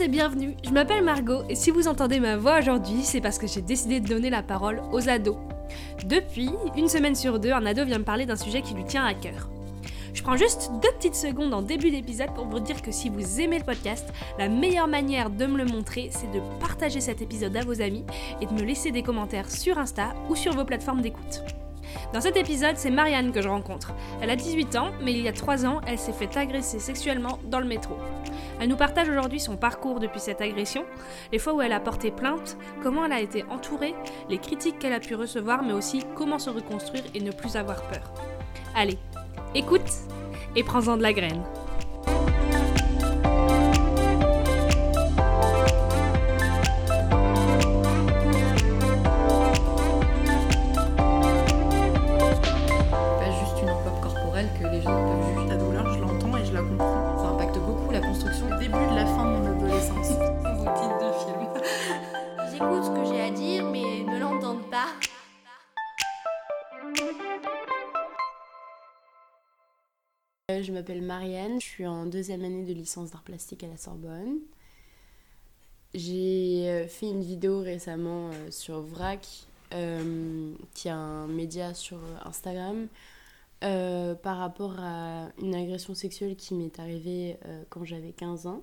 et bienvenue, je m'appelle Margot et si vous entendez ma voix aujourd'hui, c'est parce que j'ai décidé de donner la parole aux ados. Depuis, une semaine sur deux, un ado vient me parler d'un sujet qui lui tient à cœur. Je prends juste deux petites secondes en début d'épisode pour vous dire que si vous aimez le podcast, la meilleure manière de me le montrer, c'est de partager cet épisode à vos amis et de me laisser des commentaires sur Insta ou sur vos plateformes d'écoute. Dans cet épisode, c'est Marianne que je rencontre. Elle a 18 ans, mais il y a 3 ans, elle s'est fait agresser sexuellement dans le métro. Elle nous partage aujourd'hui son parcours depuis cette agression, les fois où elle a porté plainte, comment elle a été entourée, les critiques qu'elle a pu recevoir, mais aussi comment se reconstruire et ne plus avoir peur. Allez, écoute et prends-en de la graine. Je m'appelle Marianne, je suis en deuxième année de licence d'art plastique à la Sorbonne. J'ai euh, fait une vidéo récemment euh, sur VRAC, euh, qui est un média sur Instagram, euh, par rapport à une agression sexuelle qui m'est arrivée euh, quand j'avais 15 ans.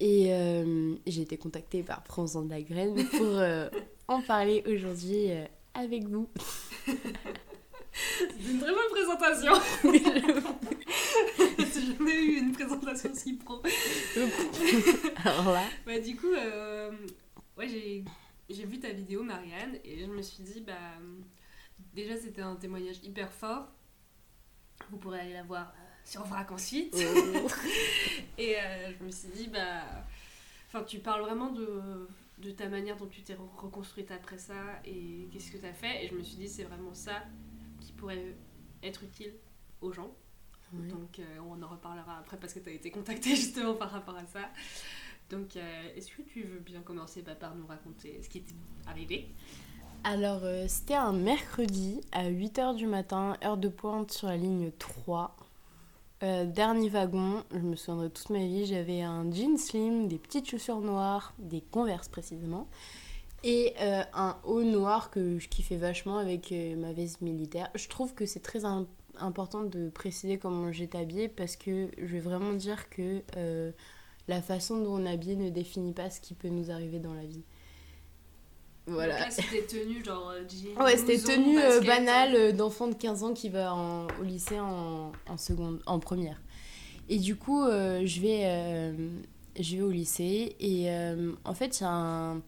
Et euh, j'ai été contactée par Prends-en de la graine pour euh, en parler aujourd'hui euh, avec vous. C'est une très bonne présentation. J'ai jamais eu une présentation si pro. Alors là, Bah, du coup, euh, ouais, j'ai, j'ai vu ta vidéo, Marianne, et je me suis dit, bah, déjà, c'était un témoignage hyper fort. Vous pourrez aller la voir euh, sur VRAC ensuite. Et euh, je me suis dit, bah. Enfin, tu parles vraiment de, de ta manière dont tu t'es re- reconstruite après ça et qu'est-ce que tu as fait. Et je me suis dit, c'est vraiment ça pourrait être utile aux gens. Donc, euh, on en reparlera après parce que tu as été contactée justement par rapport à ça. Donc, euh, est-ce que tu veux bien commencer bah, par nous raconter ce qui t'est arrivé? Alors, euh, c'était un mercredi à 8h du matin, heure de pointe sur la ligne 3. Euh, dernier wagon, je me souviendrai toute ma vie, j'avais un jean slim, des petites chaussures noires, des converses précisément, et euh, un haut noir que je kiffais vachement avec euh, ma veste militaire. Je trouve que c'est très im- important de préciser comment j'étais habillée parce que je vais vraiment dire que euh, la façon dont on est habillé ne définit pas ce qui peut nous arriver dans la vie. Voilà. Donc là, c'était tenue genre jean, Ouais, c'était tenue banale d'enfant de 15 ans qui va en- au lycée en, en seconde, en première. Et du coup, je, vais, je vais au lycée et euh, en fait, il y a un.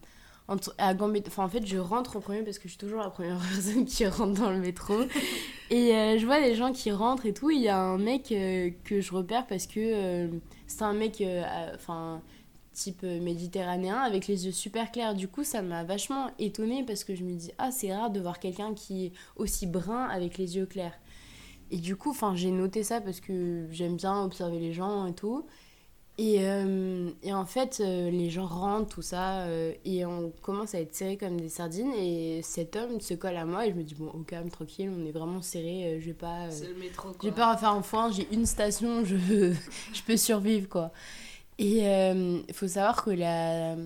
À Gambetta- enfin, en fait, je rentre en premier parce que je suis toujours la première personne qui rentre dans le métro. et euh, je vois les gens qui rentrent et tout. Il y a un mec euh, que je repère parce que euh, c'est un mec. Enfin type méditerranéen avec les yeux super clairs. Du coup, ça m'a vachement étonnée parce que je me dis ah, c'est rare de voir quelqu'un qui est aussi brun avec les yeux clairs. Et du coup, enfin, j'ai noté ça parce que j'aime bien observer les gens et tout. Et, euh, et en fait, euh, les gens rentrent, tout ça, euh, et on commence à être serrés comme des sardines. Et cet homme se colle à moi et je me dis, bon, au calme, tranquille, on est vraiment serrés, euh, je vais pas. C'est le métro. j'ai quoi. pas à faire un foin, j'ai une station, je, je peux survivre quoi. Et il faut savoir que la,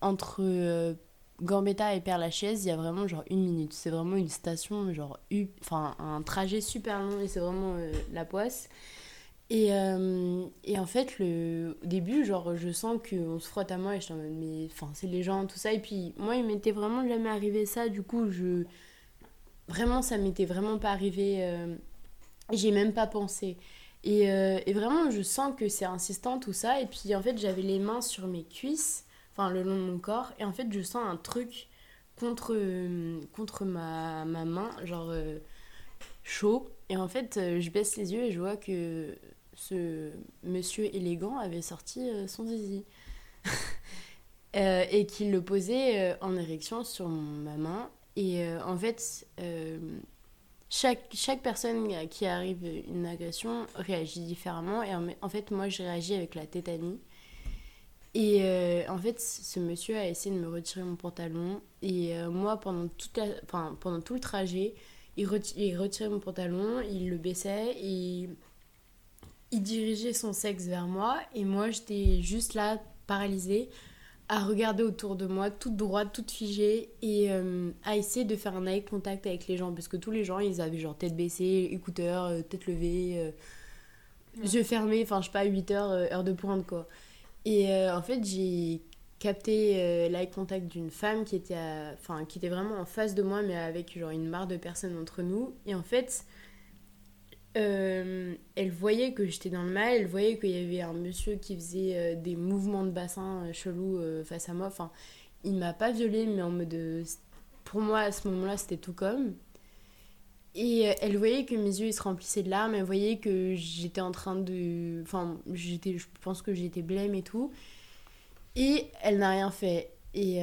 entre Gambetta et Père-Lachaise, il y a vraiment genre une minute. C'est vraiment une station, genre, enfin un trajet super long et c'est vraiment la poisse. Et, euh, et en fait, le, au début, genre, je sens qu'on se frotte à moi et je suis en mode, mais enfin, c'est les gens, tout ça. Et puis, moi, il m'était vraiment jamais arrivé ça. Du coup, je. Vraiment, ça m'était vraiment pas arrivé. euh, J'ai même pas pensé. Et, euh, et vraiment, je sens que c'est insistant tout ça. Et puis en fait, j'avais les mains sur mes cuisses, enfin le long de mon corps. Et en fait, je sens un truc contre, contre ma, ma main, genre euh, chaud. Et en fait, je baisse les yeux et je vois que ce monsieur élégant avait sorti euh, son zizi. Euh, et qu'il le posait euh, en érection sur ma main. Et en fait, chaque, chaque personne qui arrive une agression réagit différemment. Et en, fait, moi, j'ai réagi avec la tétanie. Et en fait, ce monsieur a essayé de me retirer mon pantalon. Et moi, pendant, toute la, pendant tout le trajet, il, reti- il retirait mon pantalon, il le baissait et il dirigeait son sexe vers moi. Et moi, j'étais juste là, paralysée, à regarder autour de moi, toute droite, toute figée, et euh, à essayer de faire un eye contact avec les gens. Parce que tous les gens, ils avaient genre tête baissée, écouteurs, euh, tête levée, euh, yeux fermés, enfin je sais pas, 8 heures, euh, heure de pointe quoi. Et en fait, j'ai capté l'eye contact d'une femme qui était, à- enfin, qui était vraiment en face de moi, mais avec genre une mare de personnes entre nous. Et en fait, euh, elle voyait que j'étais dans le mal, elle voyait qu'il y avait un monsieur qui faisait euh, des mouvements de bassin euh, chelous face à moi. Enfin, il m'a pas violée, mais en mode. pour moi, à ce moment-là, c'était tout comme. Et elle voyait que mes yeux ils se remplissaient de larmes, elle voyait que j'étais en train de. Enfin, j'étais, je pense que j'étais blême et tout. Et elle n'a rien fait. Et.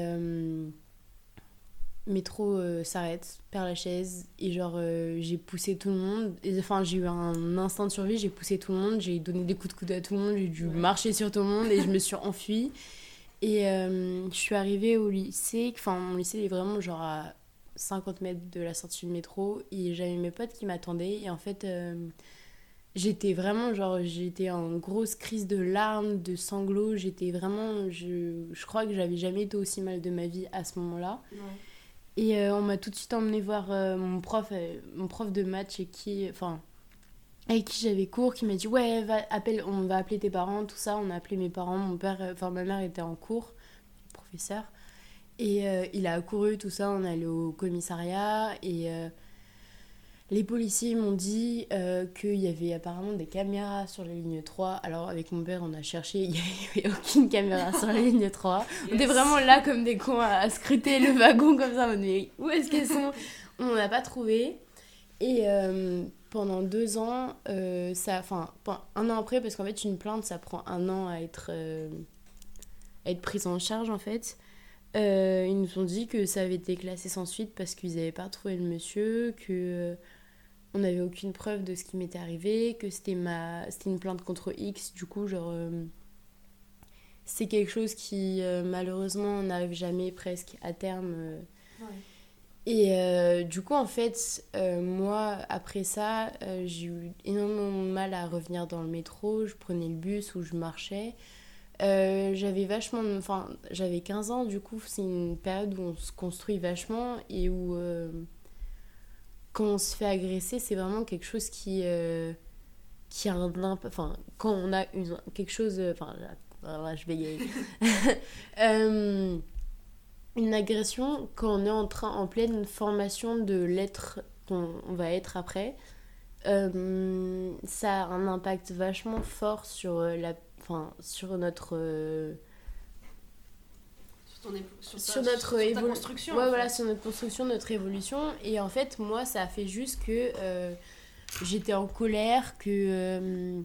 Métro euh, s'arrête, perd la chaise, et genre euh, j'ai poussé tout le monde. Enfin, j'ai eu un instinct de survie, j'ai poussé tout le monde, j'ai donné des coups de coude à tout le monde, j'ai dû Ouais. marcher sur tout le monde et je me suis enfuie. Et euh, je suis arrivée au lycée, enfin mon lycée il est vraiment genre à 50 mètres de la sortie du métro et j'avais mes potes qui m'attendaient et en fait j'étais vraiment genre j'étais en grosse crise de larmes, de sanglots, j'étais vraiment je, je crois que j'avais jamais été aussi mal de ma vie à ce moment-là. Et euh, on m'a tout de suite emmené voir euh, mon prof, euh, mon prof de maths et qui, enfin, avec qui j'avais cours, qui m'a dit ouais, va, appelle, on va appeler tes parents, tout ça. On a appelé mes parents, mon père, enfin ma mère était en cours, professeur, et il a accouru tout ça. On est allé au commissariat et les policiers m'ont dit euh, qu'il y avait apparemment des caméras sur la ligne 3. Alors avec mon père, on a cherché, il n'y avait aucune caméra sur la ligne 3. On était vraiment là comme des cons à, à scruter le wagon comme ça. On est où est-ce qu'elles sont? On n'a pas trouvé. Et euh, pendant deux ans, euh, ça, enfin un an après, parce qu'en fait une plainte ça prend un an à être, à être prise en charge en fait. ils nous ont dit que ça avait été classé sans suite parce qu'ils n'avaient pas trouvé le monsieur, que on n'avait aucune preuve de ce qui m'était arrivé, que c'était ma, c'était une plainte contre X. Du coup, genre, euh, c'est quelque chose qui euh, malheureusement n'arrive jamais presque à terme. euh, et du coup, en fait, moi, après ça, j'ai eu énormément de mal à revenir dans le métro. Je prenais le bus ou je marchais. J'avais vachement... Enfin, j'avais 15 ans, du coup, c'est une période où on se construit vachement et où, quand on se fait agresser, c'est vraiment quelque chose qui... euh, qui a un imp- Enfin, quand on a une, quelque chose... Enfin, là, je bégaye. Euh, une agression quand on est en train en pleine formation de l'être qu'on on va être après euh, ça a un impact vachement fort sur euh, la enfin sur notre euh, Sur, ton évo- sur, ta- sur notre sur ta évolu- construction. ouais en voilà sur notre construction notre évolution. Et en fait moi ça a fait juste que euh, j'étais en colère que euh,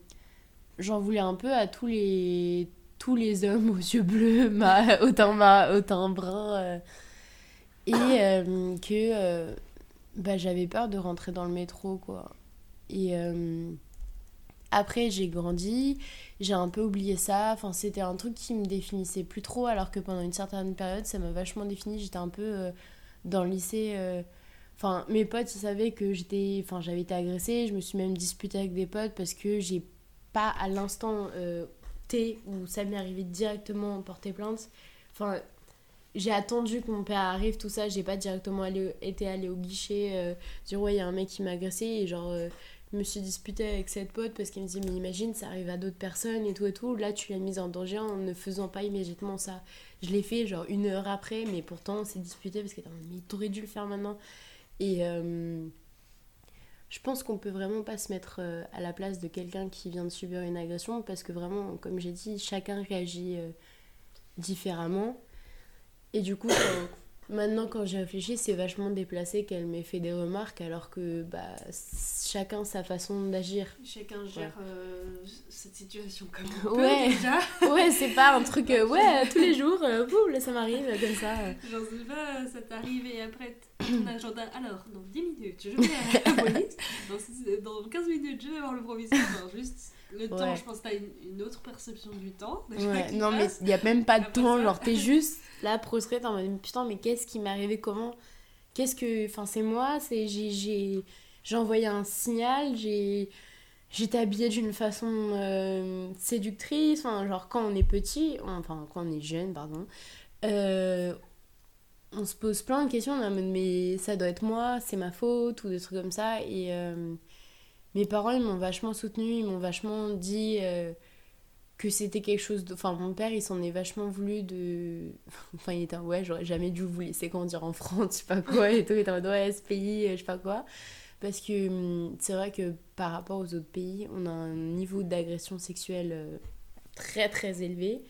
j'en voulais un peu à tous les tous les hommes aux yeux bleus ma, au teint ma- au teint brun euh, et que bah, j'avais peur de rentrer dans le métro quoi. Et après j'ai grandi j'ai un peu oublié ça. Enfin c'était un truc qui me définissait plus trop alors que pendant une certaine période ça m'a vachement défini j'étais un peu euh, dans le lycée euh, enfin mes potes ils savaient que j'étais enfin j'avais été agressée. Je me suis même disputée avec des potes parce que j'ai pas à l'instant euh, T où ça m'est arrivé directement porter plainte. Enfin j'ai attendu que mon père arrive tout ça. J'ai pas directement été allée au guichet euh, dire ouais il y a un mec qui m'a agressé et genre me suis disputée avec cette pote parce qu'elle me disait mais imagine ça arrive à d'autres personnes et tout et tout. Là tu l'as mise en danger en ne faisant pas immédiatement ça. Je l'ai fait genre une heure après mais pourtant on s'est disputé parce mode, mais t'aurais dû le faire maintenant. Et euh, je pense qu'on peut vraiment pas se mettre euh, à la place de quelqu'un qui vient de subir une agression parce que vraiment comme j'ai dit chacun réagit euh, différemment. Et du coup Maintenant, quand j'y réfléchis, c'est vachement déplacé qu'elle m'ait fait des remarques alors que bah, chacun sa façon d'agir. Chacun gère euh, cette situation comme il peut, Ouais. déjà. Ouais, c'est pas un truc, euh, ouais, tous les jours, euh, boum, là ça m'arrive, comme ça. J'en sais pas, ça t'arrive et après ton agenda. Alors, dans 10 minutes, je vais à la police. Dans, six- dans 15 minutes, je vais voir le proviseur. Enfin, juste le temps, Ouais. je pense que t'as une, une autre perception du temps. déjà, Ouais, qui non, mais il y a même pas de temps, genre t'es juste là, prostrée, en mode putain, mais qu'est-ce qui m'est arrivé, comment Qu'est-ce que. Enfin, c'est moi, c'est j'ai- j'ai j'ai envoyé un signal, j'ai j'étais habillée d'une façon euh, séductrice, enfin, genre quand on est petit, enfin quand on est jeune, pardon, euh, on se pose plein de questions, on est en mode, mais ça doit être moi, c'est ma faute, ou des trucs comme ça, et euh, mes parents, ils m'ont vachement soutenue, ils m'ont vachement dit que c'était quelque chose de... Enfin, mon père, il s'en est vachement voulu de... Enfin, il était en ouais, j'aurais jamais dû vous laisser grandir en France, je sais pas quoi, et tout, il était en ouais, ce pays, je sais pas quoi. Parce que hum, c'est vrai que par rapport aux autres pays, on a un niveau d'agression sexuelle euh, très très élevé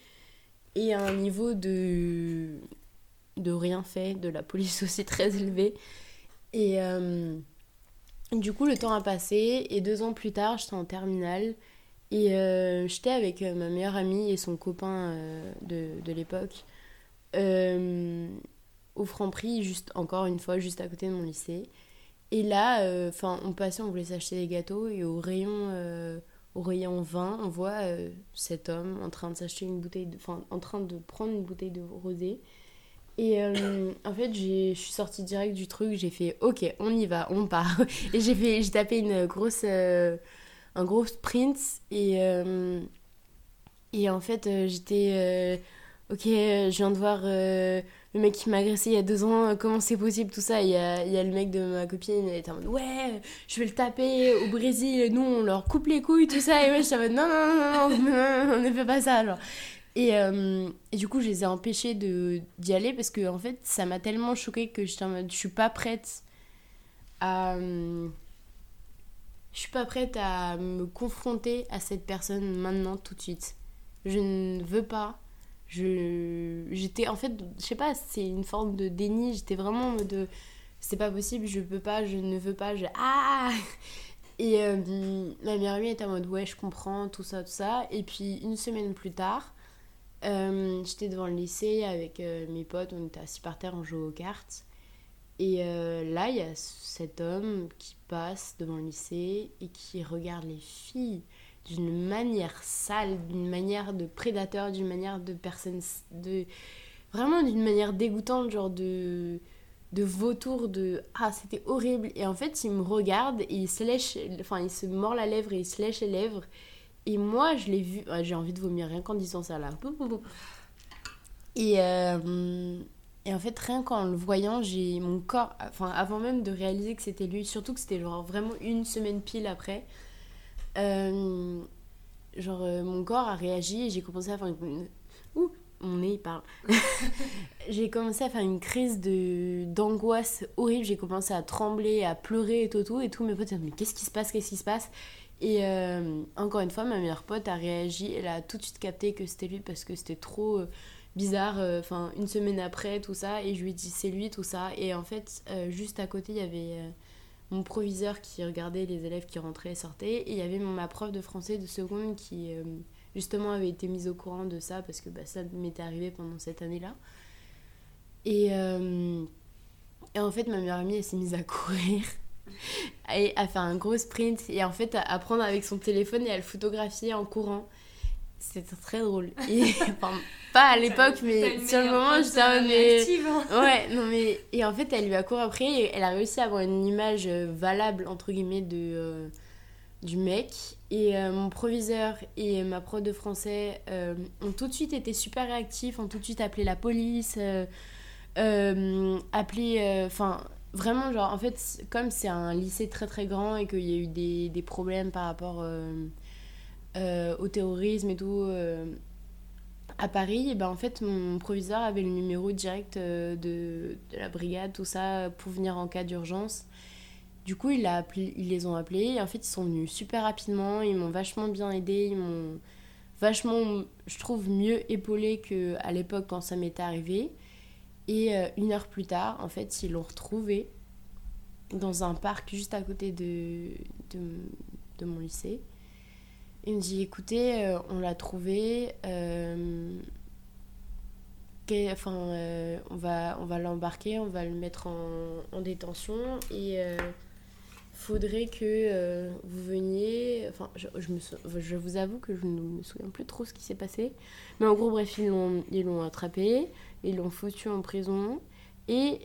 et un niveau de, de rien fait de la police aussi très élevé. Et hum, du coup, le temps a passé et deux ans plus tard, j'étais en terminale et euh, j'étais avec euh, ma meilleure amie et son copain de, de l'époque au Franprix, juste encore une fois, juste à côté de mon lycée. Et là, euh, enfin, on passait, on voulait s'acheter des gâteaux et au rayon, euh, au rayon vin, on voit euh, cet homme en train de s'acheter une bouteille, en train de prendre une bouteille de rosé. Et en fait, je suis sortie direct du truc, j'ai fait OK, on y va, on part. Et j'ai tapé une grosse, un gros sprint et et en fait, j'étais OK, je viens de voir le mec qui m'a agressé il y a deux ans, euh, comment c'est possible, tout ça. Il y a, il y a le mec de ma copine, il était en mode ouais, je vais le taper au Brésil, nous on leur coupe les couilles, tout ça. Et moi j'étais en mode non, non, non, non, non, on ne fait pas ça. Et, euh, et, du coup, je les ai empêchés d'y aller parce que en fait, ça m'a tellement choqué que en mode je suis pas prête à. Je suis pas prête à me confronter à cette personne maintenant, tout de suite. Je ne veux pas je j'étais en fait je sais pas c'est une forme de déni j'étais vraiment de c'est pas possible je peux pas je ne veux pas je ah et euh, ma meilleure amie était en mode ouais je comprends tout ça tout ça et puis une semaine plus tard euh, j'étais devant le lycée avec euh, mes potes on était assis par terre on jouait aux cartes et là il y a cet homme qui passe devant le lycée et qui regarde les filles d'une manière sale, d'une manière de prédateur, d'une manière de personne. De, vraiment d'une manière dégoûtante, genre de de vautour de ah c'était horrible et en fait il me regarde et il se lèche enfin il se mord la lèvre et il se lèche les lèvres et moi je l'ai vu j'ai envie de vomir rien qu'en disant ça là et euh, et en fait rien qu'en le voyant j'ai mon corps enfin avant même de réaliser que c'était lui surtout que c'était genre vraiment une semaine pile après euh, genre, euh, mon corps a réagi et j'ai commencé à faire une. Ouh, mon nez, il parle. j'ai commencé à faire une crise d'angoisse horrible. J'ai commencé à trembler, à pleurer et tout, tout. Et tous mes potes mais qu'est-ce qui se passe Qu'est-ce qui se passe? Et euh, encore une fois, ma meilleure pote a réagi. Elle a tout de suite capté que c'était lui parce que c'était trop bizarre. Enfin, une semaine après, tout ça. Et je lui ai dit, c'est lui, tout ça. Et en fait, juste à côté, il y avait mon proviseur qui regardait les élèves qui rentraient et sortaient. Et il y avait ma prof de français de seconde qui, euh, justement, avait été mise au courant de ça parce que bah, ça m'était arrivé pendant cette année-là. Et, euh, et, en fait, ma meilleure amie, elle s'est mise à courir. Et à faire un gros sprint et en fait à, prendre avec son téléphone et à le photographier en courant c'était très drôle. Et, enfin, pas à l'époque, mais sur le moment, j'étais en mais... Hein. Ouais, non mais... Et en fait, elle lui a couru après et elle a réussi à avoir une image euh, valable, entre guillemets, de, euh, du mec. Et euh, mon proviseur et ma prof de français ont tout de suite été super réactifs, ont tout de suite appelé la police, appelé... Enfin, vraiment, genre, en fait, comme c'est un lycée très très grand et qu'il y a eu des, des problèmes par rapport euh, au terrorisme et tout euh, à Paris, et ben en fait mon proviseur avait le numéro direct euh, de, de, la brigade, tout ça, pour venir en cas d'urgence. Du coup, il a appelé, ils les ont appelés et en fait ils sont venus super rapidement, ils m'ont vachement bien aidé, ils m'ont vachement, je trouve, mieux épaulé qu'à l'époque quand ça m'était arrivé. Et une heure plus tard, en fait, ils l'ont retrouvé dans un parc juste à côté de, de, mon lycée. Il me dit écoutez, euh, on l'a trouvé. Euh, enfin, euh, on va, on va l'embarquer, on va le mettre en, détention et faudrait que vous veniez. Enfin, je, je vous avoue que je ne me souviens plus trop ce qui s'est passé. Mais en gros, bref, ils l'ont, ils l'ont attrapé, ils l'ont foutu en prison. Et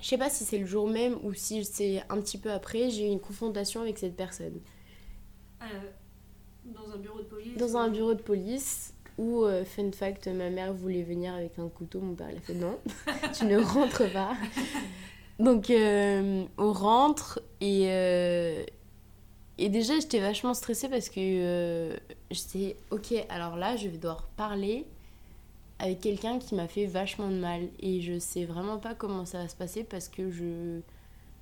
je sais pas si c'est le jour même ou si c'est un petit peu après, j'ai eu une confrontation avec cette personne. Euh, dans un bureau de police dans un bureau de police où, euh, fun fact, ma mère voulait venir avec un couteau, mon père il a fait non, tu ne rentres pas. Donc euh, on rentre et, et déjà j'étais vachement stressée parce que j'étais ok, alors là je vais devoir parler avec quelqu'un qui m'a fait vachement de mal et je sais vraiment pas comment ça va se passer parce que je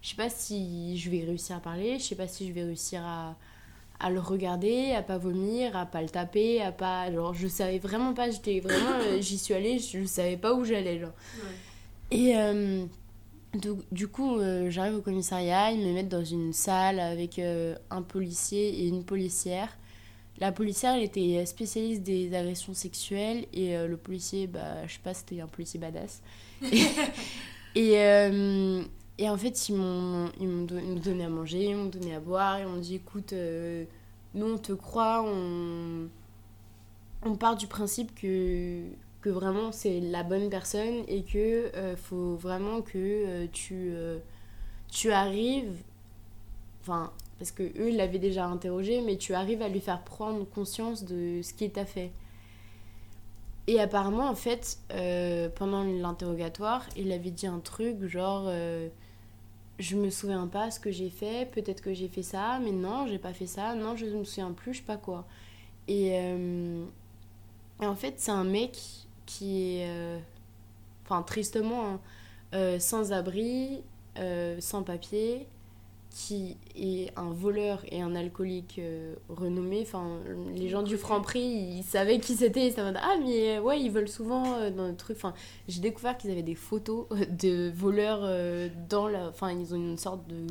je sais pas si je vais réussir à parler, je sais pas si je vais réussir à à le regarder, à pas vomir, à pas le taper, à pas genre je savais vraiment pas, j'étais vraiment euh, j'y suis allée, je savais pas où j'allais genre. Ouais. Et euh, du, du coup, euh, j'arrive au commissariat, ils me mettent dans une salle avec euh, un policier et une policière. La policière, elle était spécialiste des agressions sexuelles et euh, le policier, bah, je sais pas, c'était un policier badass. Et, et, euh, et en fait, ils m'ont don- donné à manger, ils m'ont donné à boire, ils m'ont dit écoute, euh, nous on te croit, on, on part du principe que, que vraiment c'est la bonne personne et que faut vraiment que tu, tu arrives, enfin, parce que eux ils l'avaient déjà interrogé, mais tu arrives à lui faire prendre conscience de ce qui t'a fait. Et apparemment, en fait, euh, pendant l'interrogatoire, il avait dit un truc genre euh, Je me souviens pas ce que j'ai fait, peut-être que j'ai fait ça, mais non, j'ai pas fait ça, non, je me souviens plus, je sais pas quoi. Et, euh, en fait, c'est un mec qui est, euh, enfin, tristement, hein, sans abri, sans papier, qui est un voleur et un alcoolique euh, renommé. Enfin, les gens du Franprix, ils savaient qui c'était. Ils s'étaient ah mais euh, ouais, ils volent souvent euh, dans le truc. Enfin, j'ai découvert qu'ils avaient des photos de voleurs dans la. Enfin, ils ont une sorte de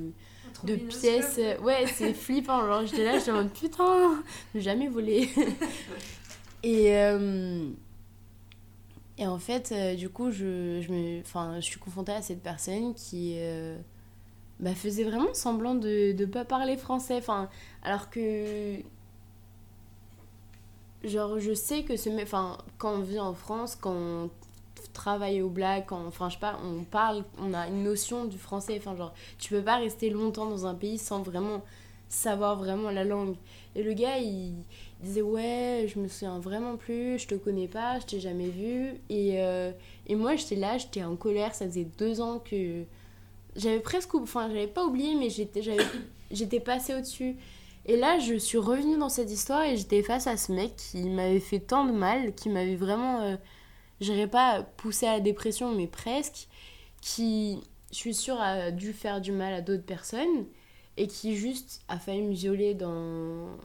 de pièces. Ouais, c'est flippant. Genre, j'étais là, j'étais en mode putain, jamais volé. et, et en fait, du coup, je, je, me, enfin, je suis confrontée à cette personne qui bah, faisait vraiment semblant de ne pas parler français. Enfin, alors que. Genre, je sais que ce. Enfin, quand on vit en France, quand on travaille au black, quand. Enfin, je sais pas, on parle, on a une notion du français. Enfin, genre tu peux pas rester longtemps dans un pays sans vraiment savoir vraiment la langue. Et le gars, il, il disait ouais, je me souviens vraiment plus, je te connais pas, je t'ai jamais vu. Et, euh, et moi, j'étais là, j'étais en colère, ça faisait deux ans que j'avais presque, enfin, j'avais pas oublié, mais j'étais, j'avais, j'étais passée au-dessus. Et là, je suis revenue dans cette histoire et j'étais face à ce mec qui m'avait fait tant de mal, qui m'avait vraiment, euh, je dirais pas poussé à la dépression, mais presque, qui, je suis sûre, a dû faire du mal à d'autres personnes et qui juste a failli me violer dans,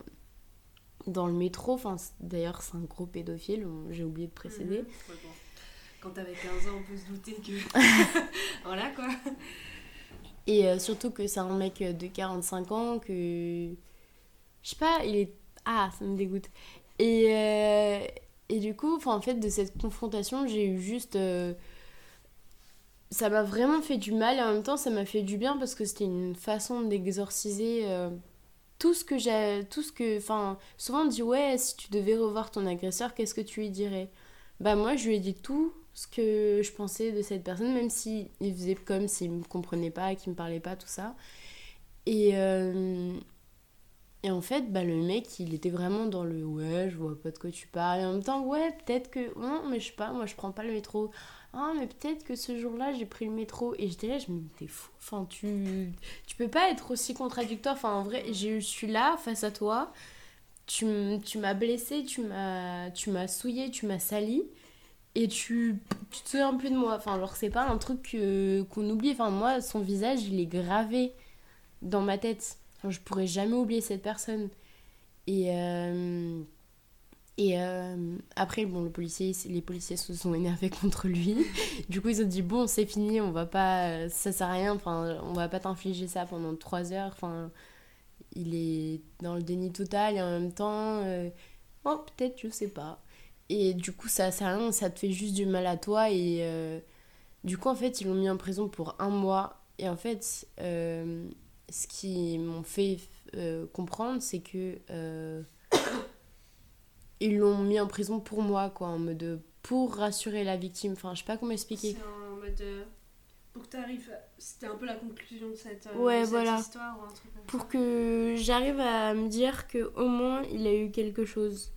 dans le métro. Enfin, d'ailleurs, c'est un gros pédophile, j'ai oublié de préciser. Mhm. Quand t'avais 15 ans, on peut se douter que. voilà quoi. Et euh, surtout que c'est un mec de 45 ans que. Je sais pas, il est. Ah, ça me dégoûte. Et, euh, et du coup, en fait, de cette confrontation, j'ai eu juste. euh, Ça m'a vraiment fait du mal et en même temps, ça m'a fait du bien parce que c'était une façon d'exorciser euh, tout ce que j'ai. Tout ce que. Enfin, souvent on dit, ouais, si tu devais revoir ton agresseur, qu'est-ce que tu lui dirais? Bah, moi, je lui ai dit tout ce que je pensais de cette personne, même si il faisait comme s'il me comprenait pas, qu'il me parlait pas, tout ça. Et, euh, et en fait, bah, le mec, il était vraiment dans le ouais, je vois pas de quoi tu parles. Et en même temps, ouais, peut-être que. Non, mais je sais pas, moi je prends pas le métro. Ah, mais peut-être que ce jour-là, j'ai pris le métro. Et j'étais là, je me dis, t'es fou. Enfin, tu, tu peux pas être aussi contradictoire. Enfin, en vrai, je suis là face à toi. Tu, tu m'as blessé, tu m'as tu m'as souillé, tu m'as sali. Et tu, tu te souviens plus de moi. Enfin, genre, c'est pas un truc qu'on oublie. Enfin, moi, son visage, il est gravé dans ma tête. Je pourrais jamais oublier cette personne. Et, euh, et euh, après, bon, le policier, les policiers se sont énervés contre lui. Du coup, ils ont dit bon, c'est fini, on va pas, ça sert à rien. Enfin, on va pas t'infliger ça pendant trois heures. Enfin, il est dans le déni total et en même temps, euh, oh, peut-être, je sais pas. Et du coup, ça sert à rien, ça te fait juste du mal à toi. Et euh, du coup, en fait, ils l'ont mis en prison pour un mois. Et en fait, euh, ce qu'ils m'ont fait euh, comprendre, c'est que ils l'ont mis en prison pour moi, quoi, en mode pour rassurer la victime. Enfin, je sais pas comment expliquer. C'est en mode. Pour que tu arrives. C'était un peu la conclusion de cette, Ouais, de cette voilà. histoire ou un truc comme Pour que j'arrive à me dire que au moins il a eu quelque chose.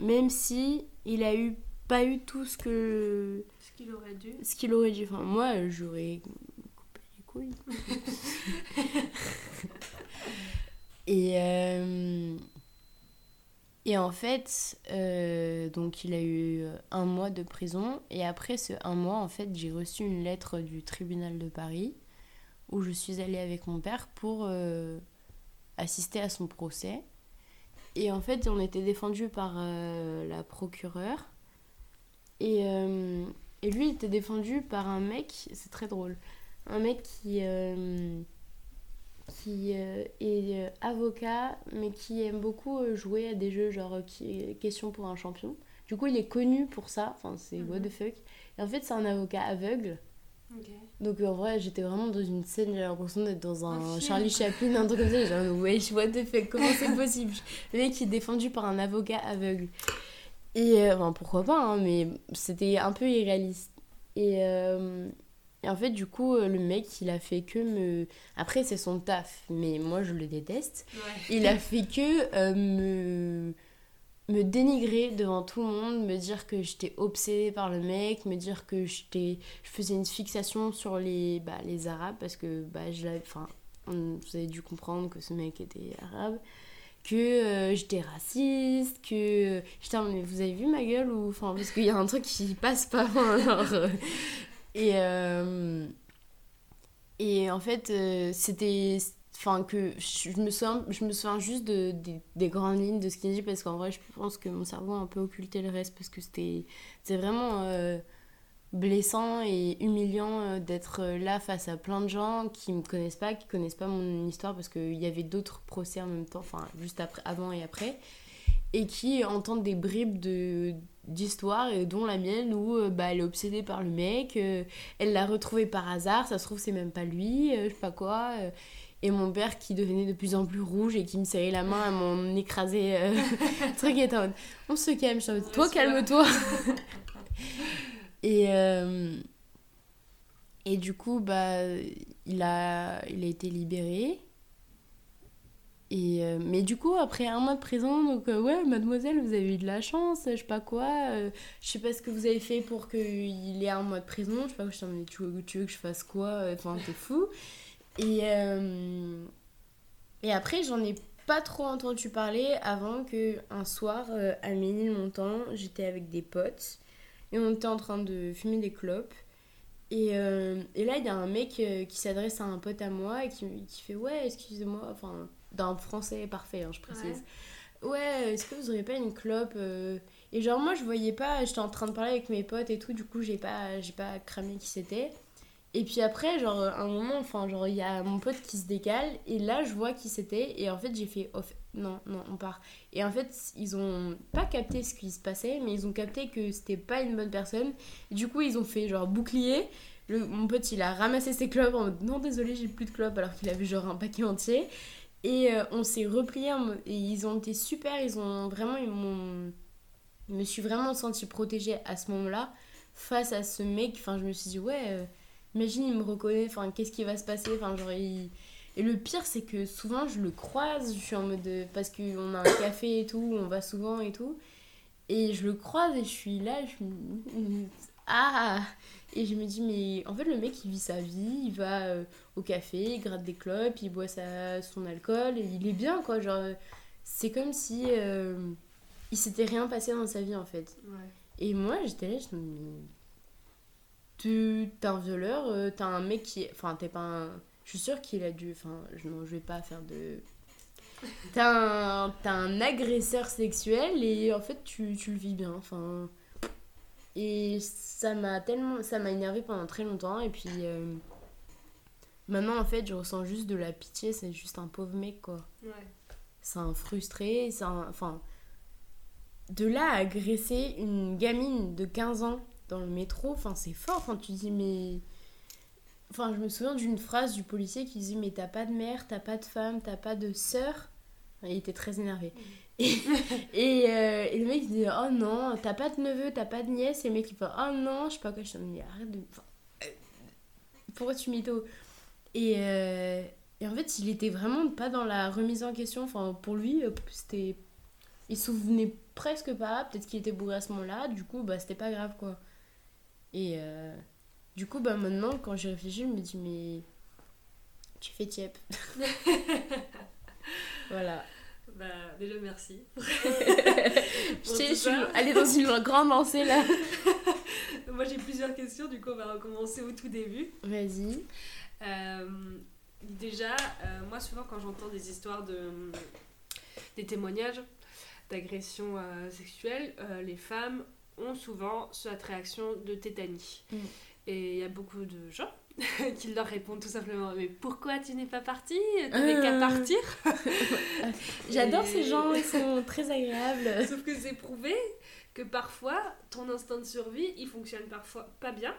Même si il a eu pas eu tout ce que Ce qu'il aurait dû. ce qu'il aurait dû. Enfin, moi, j'aurais coupé les couilles. et, euh, et en fait, euh, donc il a eu un mois de prison. Et après ce un mois, en fait, j'ai reçu une lettre du tribunal de Paris où je suis allée avec mon père pour euh, assister à son procès. Et en fait, on était défendu par euh, la procureure. Et, euh, et lui, il était défendu par un mec, c'est très drôle, un mec qui, euh, qui est avocat, mais qui aime beaucoup jouer à des jeux genre qui, Question pour un champion. Du coup, il est connu pour ça, enfin, c'est what the fuck. Et en fait, c'est un avocat aveugle. Donc en vrai, j'étais vraiment dans une scène, j'ai l'impression d'être dans un. Charlie Chaplin, un truc comme ça. J'ai dit, wesh, what the fuck, comment c'est possible? Le mec qui est défendu par un avocat aveugle. Et euh, enfin, pourquoi pas, hein, mais c'était un peu irréaliste. Et, euh, et en fait, du coup, euh, le mec, il a fait que me. Après, c'est son taf, mais moi, je le déteste. Ouais. Il a fait que euh, me me dénigrer devant tout le monde, me dire que j'étais obsédée par le mec, me dire que j'étais je faisais une fixation sur les bah, les arabes parce que bah je enfin vous avez dû comprendre que ce mec était arabe que euh, j'étais raciste que putain mais vous avez vu ma gueule ou enfin parce qu'il y a un truc qui passe pas genre, euh, et euh, et en fait c'était enfin que je me souviens juste de, des- des grandes lignes de ce qu'il dit parce qu'en vrai je pense que mon cerveau a un peu occulté le reste parce que c'était vraiment euh, blessant et humiliant euh, d'être euh, là face à plein de gens qui me connaissent pas qui connaissent pas mon histoire parce qu'il y avait d'autres procès en même temps enfin juste après avant et après et qui entendent des bribes de d'histoire dont la mienne où bah, elle est obsédée par le mec elle l'a retrouvé par hasard ça se trouve c'est même pas lui je sais pas quoi et mon père qui devenait de plus en plus rouge et qui me serrait la main à m'en écraser euh, truc en on se calme je suis toi calme-toi. Et euh, et du coup bah il a il a été libéré. Et euh, mais du coup après un mois de prison donc euh, ouais mademoiselle vous avez eu de la chance je sais pas quoi euh, je sais pas ce que vous avez fait pour qu'il ait un mois de prison je sais pas je suis tu veux, tu veux que je fasse quoi enfin t'es fou et euh, et après j'en ai pas trop entendu parler avant que un soir euh, à Ménilmontant j'étais avec des potes et on était en train de fumer des clopes. Et, euh, et là il y a un mec euh, qui s'adresse à un pote à moi et qui, qui fait ouais excusez-moi enfin d'un français parfait hein, je précise. Ouais, est-ce que vous auriez pas une clope et genre moi je voyais pas j'étais en train de parler avec mes potes et tout du coup j'ai pas j'ai pas cramé qui c'était et puis après genre un moment enfin genre il y a mon pote qui se décale et là je vois qui c'était et en fait j'ai fait oh, non non on part. Et en fait ils ont pas capté ce qui se passait mais ils ont capté que c'était pas une bonne personne. Du coup ils ont fait genre bouclier. Mon pote il a ramassé ses clopes en mode non désolé j'ai plus de clopes alors qu'il avait genre un paquet entier. Et euh, on s'est replié en mode- et ils ont été super ils ont vraiment ils m'ont je me suis vraiment sentie protégée à ce moment-là face à ce mec. Enfin je me suis dit ouais euh, imagine il me reconnaît enfin qu'est-ce qui va se passer enfin genre il- et le pire c'est que souvent je le croise je suis en mode de- parce qu'on a un café et tout on va souvent et tout et je le croise et je suis là je me... ah et je me dis mais en fait le mec il vit sa vie il va euh, au café il gratte des clopes il boit sa, son alcool et il est bien quoi genre euh, c'est comme si euh, il s'était rien passé dans sa vie en fait Ouais. et moi, j'étais là, je me t'es un violeur, euh, t'as un mec qui. Enfin, t'es pas un. Je suis sûre qu'il a dû. Enfin, je, non, je vais pas faire de. T'as un, un agresseur sexuel et en fait, tu, tu le vis bien. Enfin. Et ça m'a tellement. Ça m'a énervé pendant très longtemps. Et puis. euh, maintenant, en fait, je ressens juste de la pitié. C'est juste un pauvre mec, quoi Ouais. c'est un frustré, c'est un... Enfin, de là à agresser une gamine de 15 ans dans le métro, enfin, c'est fort. Enfin, tu dis, mais... Enfin, je me souviens d'une phrase du policier qui disait, mais t'as pas de mère, t'as pas de femme, t'as pas de sœur. Enfin, il était très énervé. Et, et, euh, et le mec il dit, oh non, t'as pas de neveu, t'as pas de nièce. Et le mec il fait, oh non, je sais pas quoi. Je mais arrête de... Enfin, euh, pourquoi tu mythos et, euh, et en fait, il était vraiment pas dans la remise en question. Enfin, pour lui, c'était. Il se souvenait presque pas. Peut-être qu'il était bourré à ce moment-là. Du coup, bah, c'était pas grave, quoi. Et euh, du coup, bah, maintenant, quand j'y réfléchis, je me dis, mais. Tu fais tiep. voilà. Bah, déjà, merci. Je sais, je suis allée dans une grande lancée là. Moi, j'ai plusieurs questions, du coup, on va recommencer au tout début. Vas-y. Euh, déjà, euh, moi, souvent, quand j'entends des histoires de. des témoignages d'agressions euh, sexuelles, les femmes ont souvent cette réaction de tétanie. Mm. Et il y a beaucoup de gens qui leur répondent tout simplement Mais pourquoi tu n'es pas partie? T'avais qu'à Euh. partir J'adore Et- ces gens, ils sont très agréables. Sauf que c'est prouvé que parfois, ton instinct de survie, il fonctionne parfois pas bien.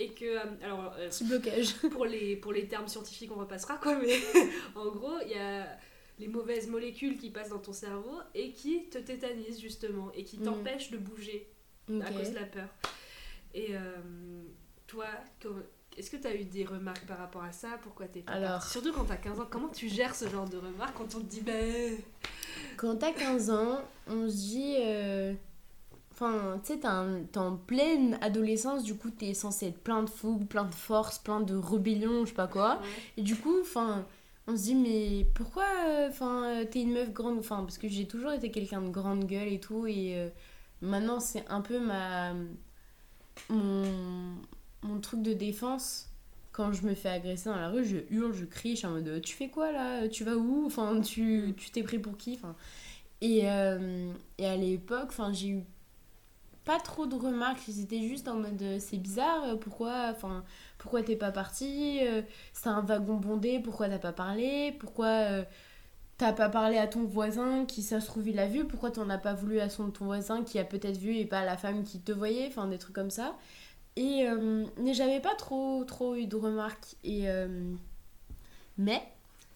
Et que. euh, alors, euh, Petit blocage. pour les, pour les termes scientifiques, on repassera quoi, mais en gros, il y a les mauvaises molécules qui passent dans ton cerveau et qui te tétanisent justement et qui Mm. t'empêchent de bouger à Ok. cause de la peur. Et euh, toi, est-ce que tu as eu des remarques par rapport à ça? Pourquoi t'es pas Alors. partie? Surtout quand t'as 15 ans, comment tu gères ce genre de remarques quand on te dit ben. Quand t'as 15 ans, on se dit. euh, Enfin, tu sais, t'es en pleine adolescence, du coup, t'es censé être plein de fougue, plein de force, plein de rébellion, je sais pas quoi. Et du coup, enfin, on se dit, mais pourquoi euh, enfin, euh, t'es une meuf grande? Enfin, parce que j'ai toujours été quelqu'un de grande gueule et tout, et euh, maintenant, c'est un peu ma. Mon, truc de défense. Quand je me fais agresser dans la rue, je hurle, je crie, je suis en mode Tu fais quoi là? Tu vas où? Enfin, tu tu t'es pris pour qui? Enfin, et, euh, et à l'époque, enfin, j'ai eu pas trop de remarques. C'était juste en mode euh, C'est bizarre, euh, pourquoi Enfin, pourquoi t'es pas parti C'est un wagon bondé, pourquoi t'as pas parlé Pourquoi t'as pas parlé à ton voisin qui, ça se trouve, il a vu Pourquoi t'en as pas voulu à son, ton voisin qui a peut-être vu et pas à la femme qui te voyait Enfin, des trucs comme ça. Et euh, j'avais pas trop, trop eu de remarques. Et, euh, mais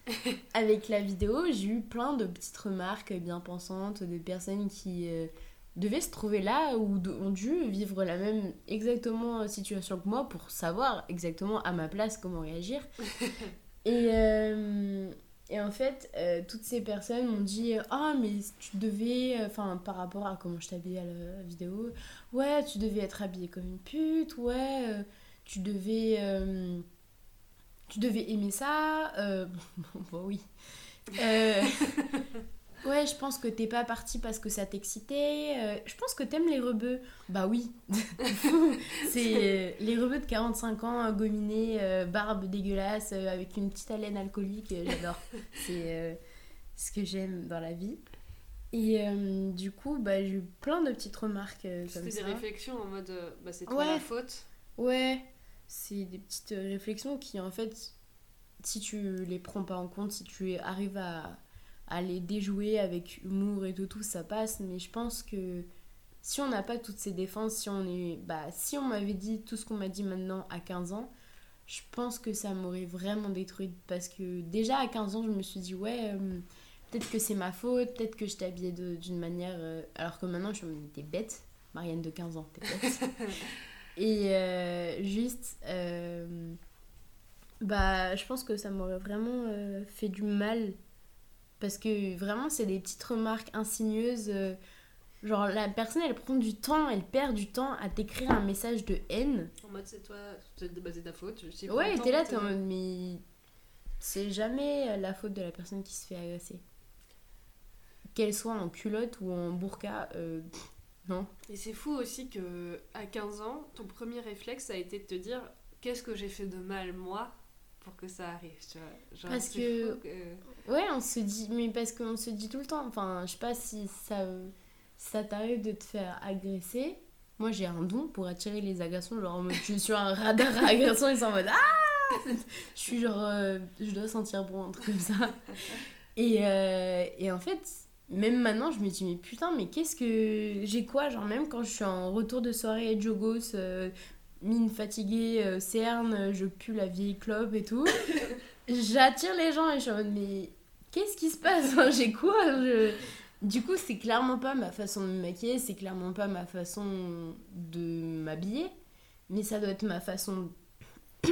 avec la vidéo, j'ai eu plein de petites remarques bien pensantes de personnes qui euh, devaient se trouver là ou ont dû vivre la même exactement situation que moi pour savoir exactement à ma place comment réagir. et, euh, et en fait, euh, toutes ces personnes m'ont dit Ah, mais tu devais, euh, enfin, par rapport à comment je t'habillais à la vidéo, ouais, tu devais être habillée comme une pute, ouais, euh, tu devais. tu devais aimer ça. Bon, oui. Ouais, je pense que t'es pas partie parce que ça t'excitait. Euh, je pense que t'aimes les rebeux. Bah oui. c'est euh, les rebeux de 45 ans, euh, gominés, euh, barbe dégueulasse, euh, avec une petite haleine alcoolique. J'adore. c'est ce que j'aime dans la vie. Et du coup, bah, j'ai eu plein de petites remarques C'était ça. des réflexions en mode bah, c'est toi Ouais. la faute. Ouais, c'est des petites réflexions qui, en fait, si tu les prends pas en compte, si tu arrives à, à les déjouer avec humour et tout, tout, ça passe. Mais je pense que si on n'a pas toutes ces défenses, si on est. Bah, si on m'avait dit tout ce qu'on m'a dit maintenant à 15 ans, je pense que ça m'aurait vraiment détruite. Parce que déjà à 15 ans, je me suis dit, ouais. euh, Peut-être que c'est ma faute, peut-être que je de- d'une manière. euh, alors que maintenant, je suis en mode, t'es bête. Marianne de 15 ans, t'es bête. Et euh, juste, bah, je pense que ça m'aurait vraiment fait du mal. Parce que vraiment, c'est des petites remarques insinueuses. euh, genre, la personne, elle prend du temps, elle perd du temps à t'écrire un message de haine. En mode c'est toi, c'est bah, ta faute. je sais pas Ouais, t'es là, t'es en mode, mais c'est jamais la faute de la personne qui se fait agresser. Qu'elle soit en culotte ou en burqa, euh, non. Et c'est fou aussi que à 15 ans, ton premier réflexe a été de te dire qu'est-ce que j'ai fait de mal moi? Pour que ça arrive, tu vois. Genre, Parce que- Ouais, on se dit, mais parce qu'on se dit tout le temps, enfin, je sais pas si ça, ça t'arrive de te faire agresser. Moi, j'ai un don pour attirer les agressions, genre en mode, je suis sur un radar à agression, ils sont en mode Ah Je suis genre, euh, je dois sentir bon, un truc comme ça. Et, euh, et en fait, même maintenant, je me dis, mais putain, mais qu'est-ce que. J'ai quoi? Genre, même quand je suis en retour de soirée jogos, euh, mine fatiguée, euh, cerne, je pue la vieille clope et tout. J'attire les gens et je suis en mode, mais qu'est-ce qui se passe Enfin, J'ai quoi Du coup, c'est clairement pas ma façon de me maquiller, c'est clairement pas ma façon de m'habiller, mais ça doit être ma façon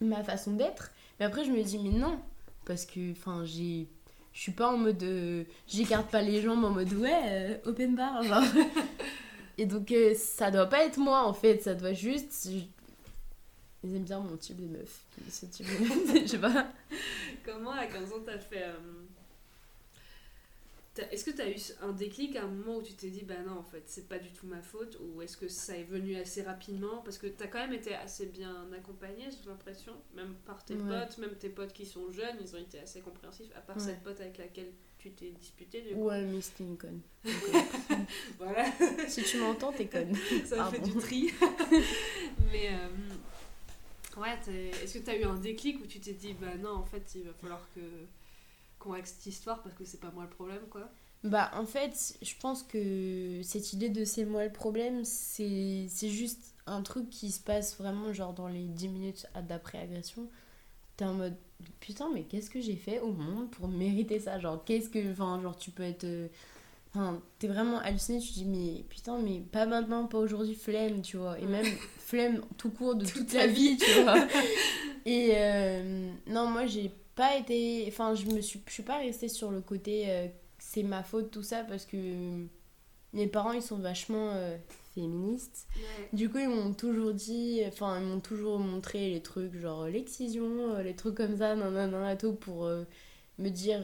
ma façon d'être. Mais après, je me dis, mais non, parce que, enfin, j'ai. Je suis pas en mode. euh, J'écarte pas les jambes en mode, ouais, euh, open bar, genre. Et donc, euh, ça doit pas être moi, en fait, ça doit juste. je- Ils aiment bien mon type de meuf. Ce type de meuf, je sais pas. Comment à 15 ans t'as fait. euh, Est-ce que t'as eu un déclic à un moment où tu t'es dit bah non en fait c'est pas du tout ma faute ou est-ce que ça est venu assez rapidement? Parce que t'as quand même été assez bien accompagnée j'ai l'impression même par tes Ouais. potes même tes potes qui sont jeunes ils ont été assez compréhensifs à part Ouais. cette pote avec laquelle tu t'es disputée du coup Ouais, une conne. voilà Si tu m'entends, t'es conne. ça Pardon. fait du tri mais euh, ouais est-ce que t'as eu un déclic où tu t'es dit bah non en fait il va falloir que qu'on règle cette histoire parce que c'est pas moi le problème quoi Bah, en fait, je pense que cette idée de c'est moi le problème, c'est juste un truc qui se passe vraiment, genre, dans les 10 minutes d'après-agression. T'es en mode, putain, mais qu'est-ce que j'ai fait au monde pour mériter ça? Genre, qu'est-ce que. Enfin, genre, tu peux être. euh, Enfin, t'es vraiment halluciné, tu te dis, mais putain, mais pas maintenant, pas aujourd'hui, flemme, tu vois. Et même flemme tout court de toute, la vie, tu vois. Et euh, non, moi, j'ai pas été. Enfin, je me suis, je suis pas restée sur le côté euh, c'est ma faute, tout ça, parce que mes parents, ils sont vachement euh, féministes. Du coup, ils m'ont toujours dit, enfin, ils m'ont toujours montré les trucs, genre l'excision, euh, les trucs comme ça, nan, nan, nan, et tout, pour me dire,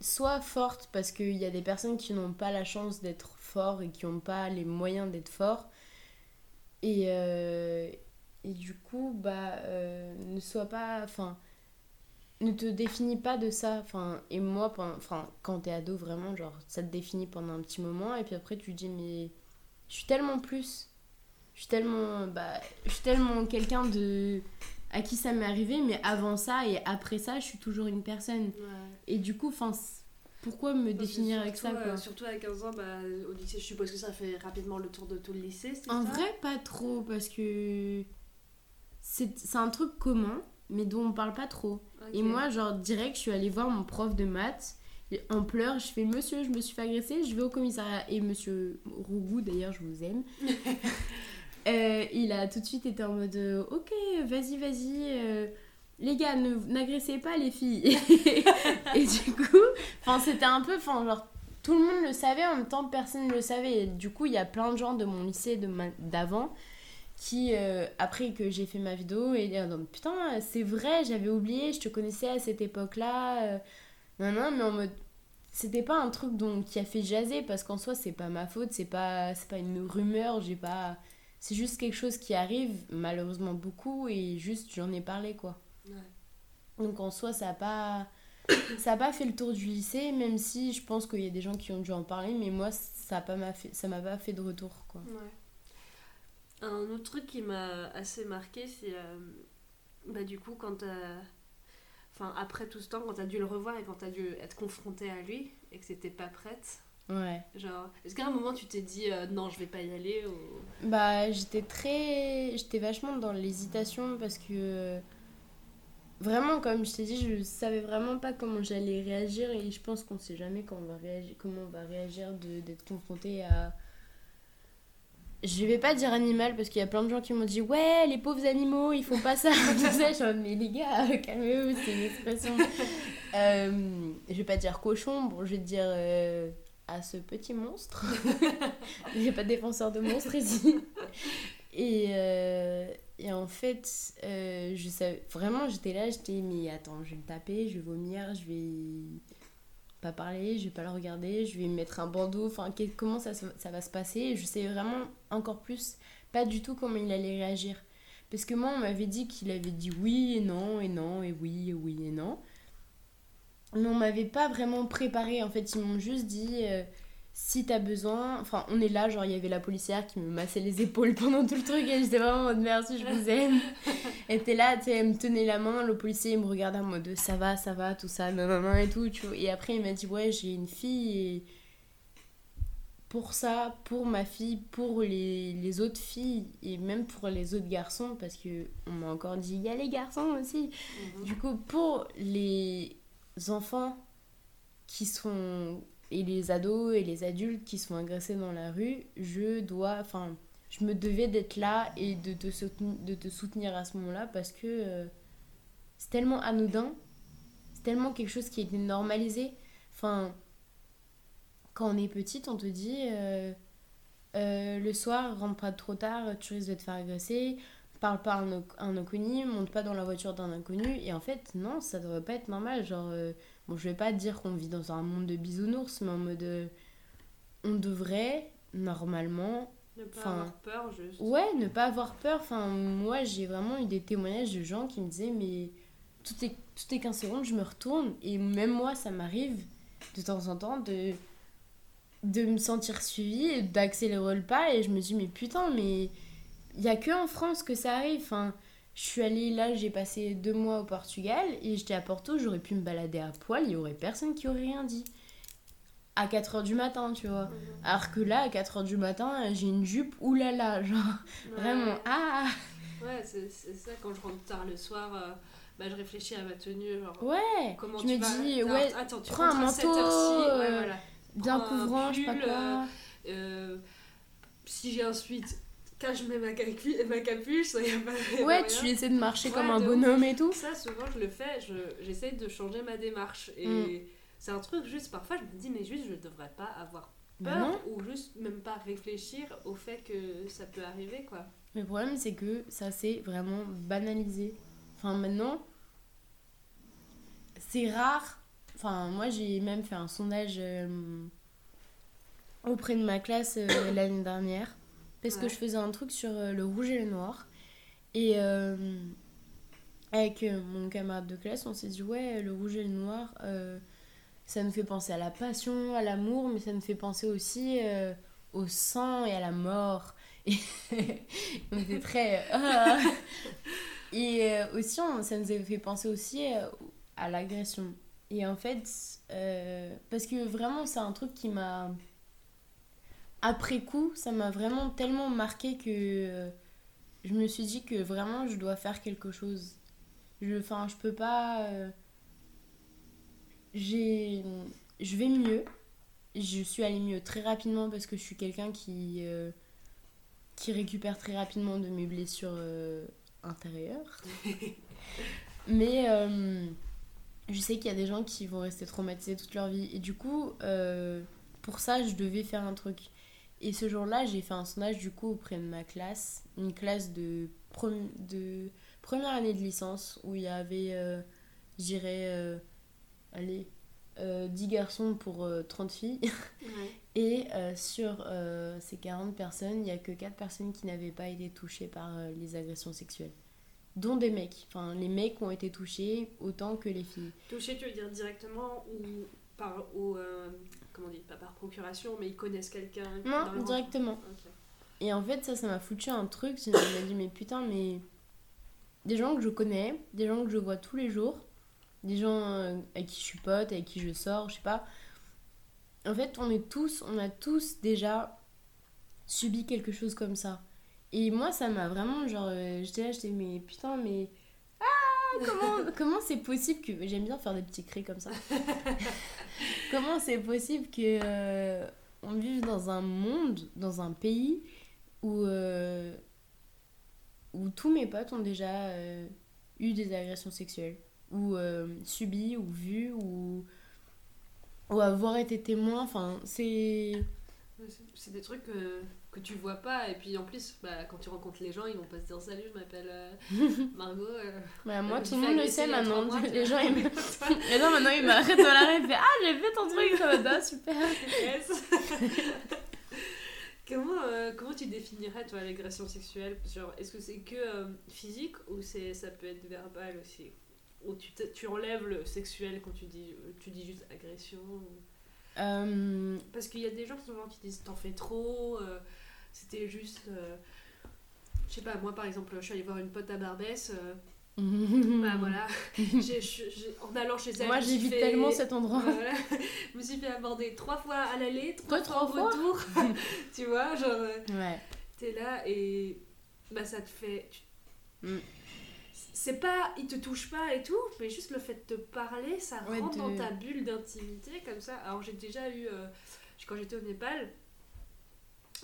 sois forte, parce qu'il y a des personnes qui n'ont pas la chance d'être forts et qui n'ont pas les moyens d'être forts. Et, euh, et du coup, bah, euh, ne sois pas, enfin, ne te définis pas de ça. Enfin, et moi, pendant, enfin, quand t'es ado, vraiment, genre, ça te définit pendant un petit moment, et puis après, tu te dis, mais je suis tellement plus. Je suis tellement, bah, je suis tellement quelqu'un de à qui ça m'est arrivé, mais avant ça et après ça, je suis toujours une personne. Et du coup, enfin, pourquoi me définir avec ça, Surtout, quoi? euh, Surtout à 15 ans, bah, au lycée, je suppose que ça fait rapidement le tour de tout le lycée, c'est En ça? vrai, pas trop, parce que c'est c'est un truc commun, mais dont on parle pas trop. Et moi, genre, direct, je suis allée voir mon prof de maths. En pleurs, je fais Monsieur, je me suis fait agresser, je vais au commissariat. Et monsieur Rougou, d'ailleurs, je vous aime. Euh, il a tout de suite été en mode euh, Ok, vas-y, vas-y. euh, les gars, n'agressez pas les filles. et du coup, c'était un peu. Enfin, genre, tout le monde le savait, en même temps, personne ne le savait. Et du coup, il y a plein de gens de mon lycée d'avant qui, euh, après que j'ai fait ma vidéo, et dire non, putain, c'est vrai, j'avais oublié, je te connaissais à cette époque-là. euh, non, non, mais en mode. C'était pas un truc dont, qui a fait jaser, parce qu'en soi, c'est pas ma faute, c'est pas, c'est pas une rumeur, j'ai pas. C'est juste quelque chose qui arrive, malheureusement beaucoup, et juste j'en ai parlé, quoi. Ouais. Donc en soi, ça a pas. Ça a pas fait le tour du lycée, même si je pense qu'il y a des gens qui ont dû en parler, mais moi, ça a pas m'a fait, ça m'a pas fait de retour, quoi. Ouais. Un autre truc qui m'a assez marqué, c'est euh, bah, du coup quand t'as. Enfin, après tout ce temps, quand t'as dû le revoir et quand t'as dû être confrontée à lui et que t'étais pas prête, Ouais. genre, est-ce qu'à un moment tu t'es dit euh, non, je vais pas y aller ou... Bah, j'étais très. J'étais vachement dans l'hésitation parce que. Vraiment, comme je t'ai dit, je savais vraiment pas comment j'allais réagir et je pense qu'on sait jamais quand on va réagir, comment on va réagir d'être confronté à. Je vais pas dire animal parce qu'il y a plein de gens qui m'ont dit Ouais, les pauvres animaux, ils font pas ça. Tout ça, je suis en mode, mais les gars, calmez-vous, c'est une expression. Euh, je vais pas dire cochon, bon, je vais dire euh, à ce petit monstre. Il n'y a pas de défenseur de monstres ici. Et, euh, et en fait, je savais, vraiment, j'étais là, j'étais, mais attends, je vais le taper, je vais vomir, je vais pas parler, je vais pas le regarder, je vais mettre un bandeau, enfin, comment ça, ça va se passer Je savais vraiment encore plus, pas du tout comment il allait réagir. Parce que moi, on m'avait dit qu'il avait dit oui et non, et non, et oui, et oui, et non. Mais on m'avait pas vraiment préparé, en fait, ils m'ont juste dit. euh, si t'as besoin, enfin on est là, genre il y avait la policière qui me massait les épaules pendant tout le truc et j'étais vraiment en mode merci, je vous aime. Elle était là, tu sais, elle me tenait la main, le policier il me regardait en mode ça va, ça va, tout ça, non, non et tout, tu vois. Et après il m'a dit ouais, j'ai une fille et pour ça, pour ma fille, pour les, les autres filles et même pour les autres garçons, parce que on m'a encore dit il y a les garçons aussi. Du coup, pour les enfants qui sont et les ados et les adultes qui sont agressés dans la rue, je dois enfin je me devais d'être là et de te, soutenir, à ce moment-là parce que euh, c'est tellement anodin, c'est tellement quelque chose qui a été normalisé. Enfin, quand on est petite, on te dit euh, euh, le soir, rentre pas trop tard, tu risques de te faire agresser, parle pas à un, inconnu, monte pas dans la voiture d'un inconnu. Et en fait, non, ça devrait pas être normal. Genre, bon, je vais pas dire qu'on vit dans un monde de bisounours, mais en mode. euh, on devrait, normalement, Ne pas avoir peur, juste. Ouais, ne pas avoir peur. Enfin, moi, j'ai vraiment eu des témoignages de gens qui me disaient, mais tout est, tout est 15 secondes, je me retourne. Et même moi, ça m'arrive de temps en temps de, de me sentir suivie, d'accélérer le pas. Et je me dis, mais putain, mais il n'y a que en France que ça arrive. Enfin, je suis allée là, j'ai passé deux mois au Portugal et j'étais à Porto, j'aurais pu me balader à poil, il y aurait personne qui aurait rien dit. À 4h du matin, tu vois. Mhm. Alors que là, à 4h du matin, j'ai une jupe, oulala, genre. Ouais. Vraiment, ah Ouais, c'est ça, quand je rentre tard le soir, euh, bah, je réfléchis à ma tenue. Genre, Ouais comment Je tu me vas- dis, ouais, attends, tu prends un manteau, ouais, euh, voilà. Bien un couvrant, je sais pas pull, quoi. Euh, si j'ai ensuite, quand je mets ma, capu- ma capuche, il y a pas y a Ouais, rien. tu essaies de marcher Ouais, comme un bonhomme et tout. Ça, souvent, je le fais, je- j'essaye de changer ma démarche. Et Mm. c'est un truc, juste parfois, je me dis, mais juste, je devrais pas avoir peur non. ou juste même pas réfléchir au fait que ça peut arriver, quoi. Mais le problème, c'est que ça s'est vraiment banalisé. Enfin, maintenant, c'est rare. Enfin, moi, j'ai même fait un sondage euh, auprès de ma classe euh, l'année dernière. Parce que je faisais un truc sur euh, le rouge et le noir. Et euh, avec euh, mon camarade de classe, on s'est dit, ouais, le rouge et le noir, euh, ça nous fait penser à la passion, à l'amour, mais ça nous fait penser aussi euh, au sang et à la mort. Et on était très. Et aussi, on- ça nous avait fait penser aussi à l'agression. Et en fait, parce que vraiment, c'est un truc qui m'a. Après coup, ça m'a vraiment tellement marqué que euh, je me suis dit que vraiment, je dois faire quelque chose. Je, enfin, je peux pas. euh, j'ai, je vais mieux. Je suis allée mieux très rapidement parce que je suis quelqu'un qui, euh, qui récupère très rapidement de mes blessures euh, intérieures. Mais je sais qu'il y a des gens qui vont rester traumatisés toute leur vie. Et du coup, pour ça, je devais faire un truc. Et ce jour-là, j'ai fait un sondage du coup auprès de ma classe, une classe de, premi- de première année de licence où il y avait, euh, je dirais, euh, allez, euh, 10 garçons pour euh, 30 filles. Et euh, sur euh, ces 40 personnes, il n'y a que 4 personnes qui n'avaient pas été touchées par euh, les agressions sexuelles. Dont des mecs. Enfin, les mecs ont été touchés autant que les filles. Toucher, tu veux dire directement ou par. Ou, euh, comment dit Pas par procuration, mais ils connaissent quelqu'un Non, directement. Et en fait, ça, ça m'a foutu un truc. Je me dit, mais putain, mais. Des gens que je connais, des gens que je vois tous les jours, des gens euh, avec qui je suis pote, avec qui je sors, je sais pas. En fait, on est tous, on a tous déjà subi quelque chose comme ça. Et moi, ça m'a vraiment, genre, euh, j'étais là, j'étais, mais putain, mais. Comment comment c'est possible que. J'aime bien faire des petits cris comme ça. comment c'est possible que. euh, on vive dans un monde, dans un pays où, euh, où tous mes potes ont déjà euh, eu des agressions sexuelles, ou subi, ou vu, ou, ou avoir été témoin. Enfin, c'est. C'est- des trucs que, que tu vois pas, et puis en plus, bah, quand tu rencontres les gens, ils vont pas se dire salut, je m'appelle euh, Margot. euh, Bah, moi, me tout le monde le sait maintenant. mois, les, gens, ils me... les gens, maintenant, ils m'arrêtent dans la rue et ils font Ah, j'ai fait ton truc, ça va, super. Yes. comment, euh, comment tu définirais toi l'agression sexuelle? Genre, Est-ce que c'est que physique ou c'est ça peut être verbal aussi? Ou tu, tu enlèves le sexuel quand tu dis, tu dis juste agression ou- Euh, Parce qu'il y a des gens souvent qui disent t'en fais trop, euh, c'était juste. euh, je sais pas, moi par exemple, je suis allée voir une pote à Barbès, euh, bah voilà, en allant chez elle. Moi, j'évite fait- tellement cet endroit. Voilà. je me suis fait aborder trois fois à l'aller, trois, Deux, fois au trois retour. tu vois, genre, Ouais. t'es là et bah ça te fait. Mm. C'est pas, il te touche pas et tout, mais juste le fait de te parler, ça Ouais, rentre de- dans ta bulle d'intimité comme ça. Alors j'ai déjà eu, euh, quand j'étais au Népal,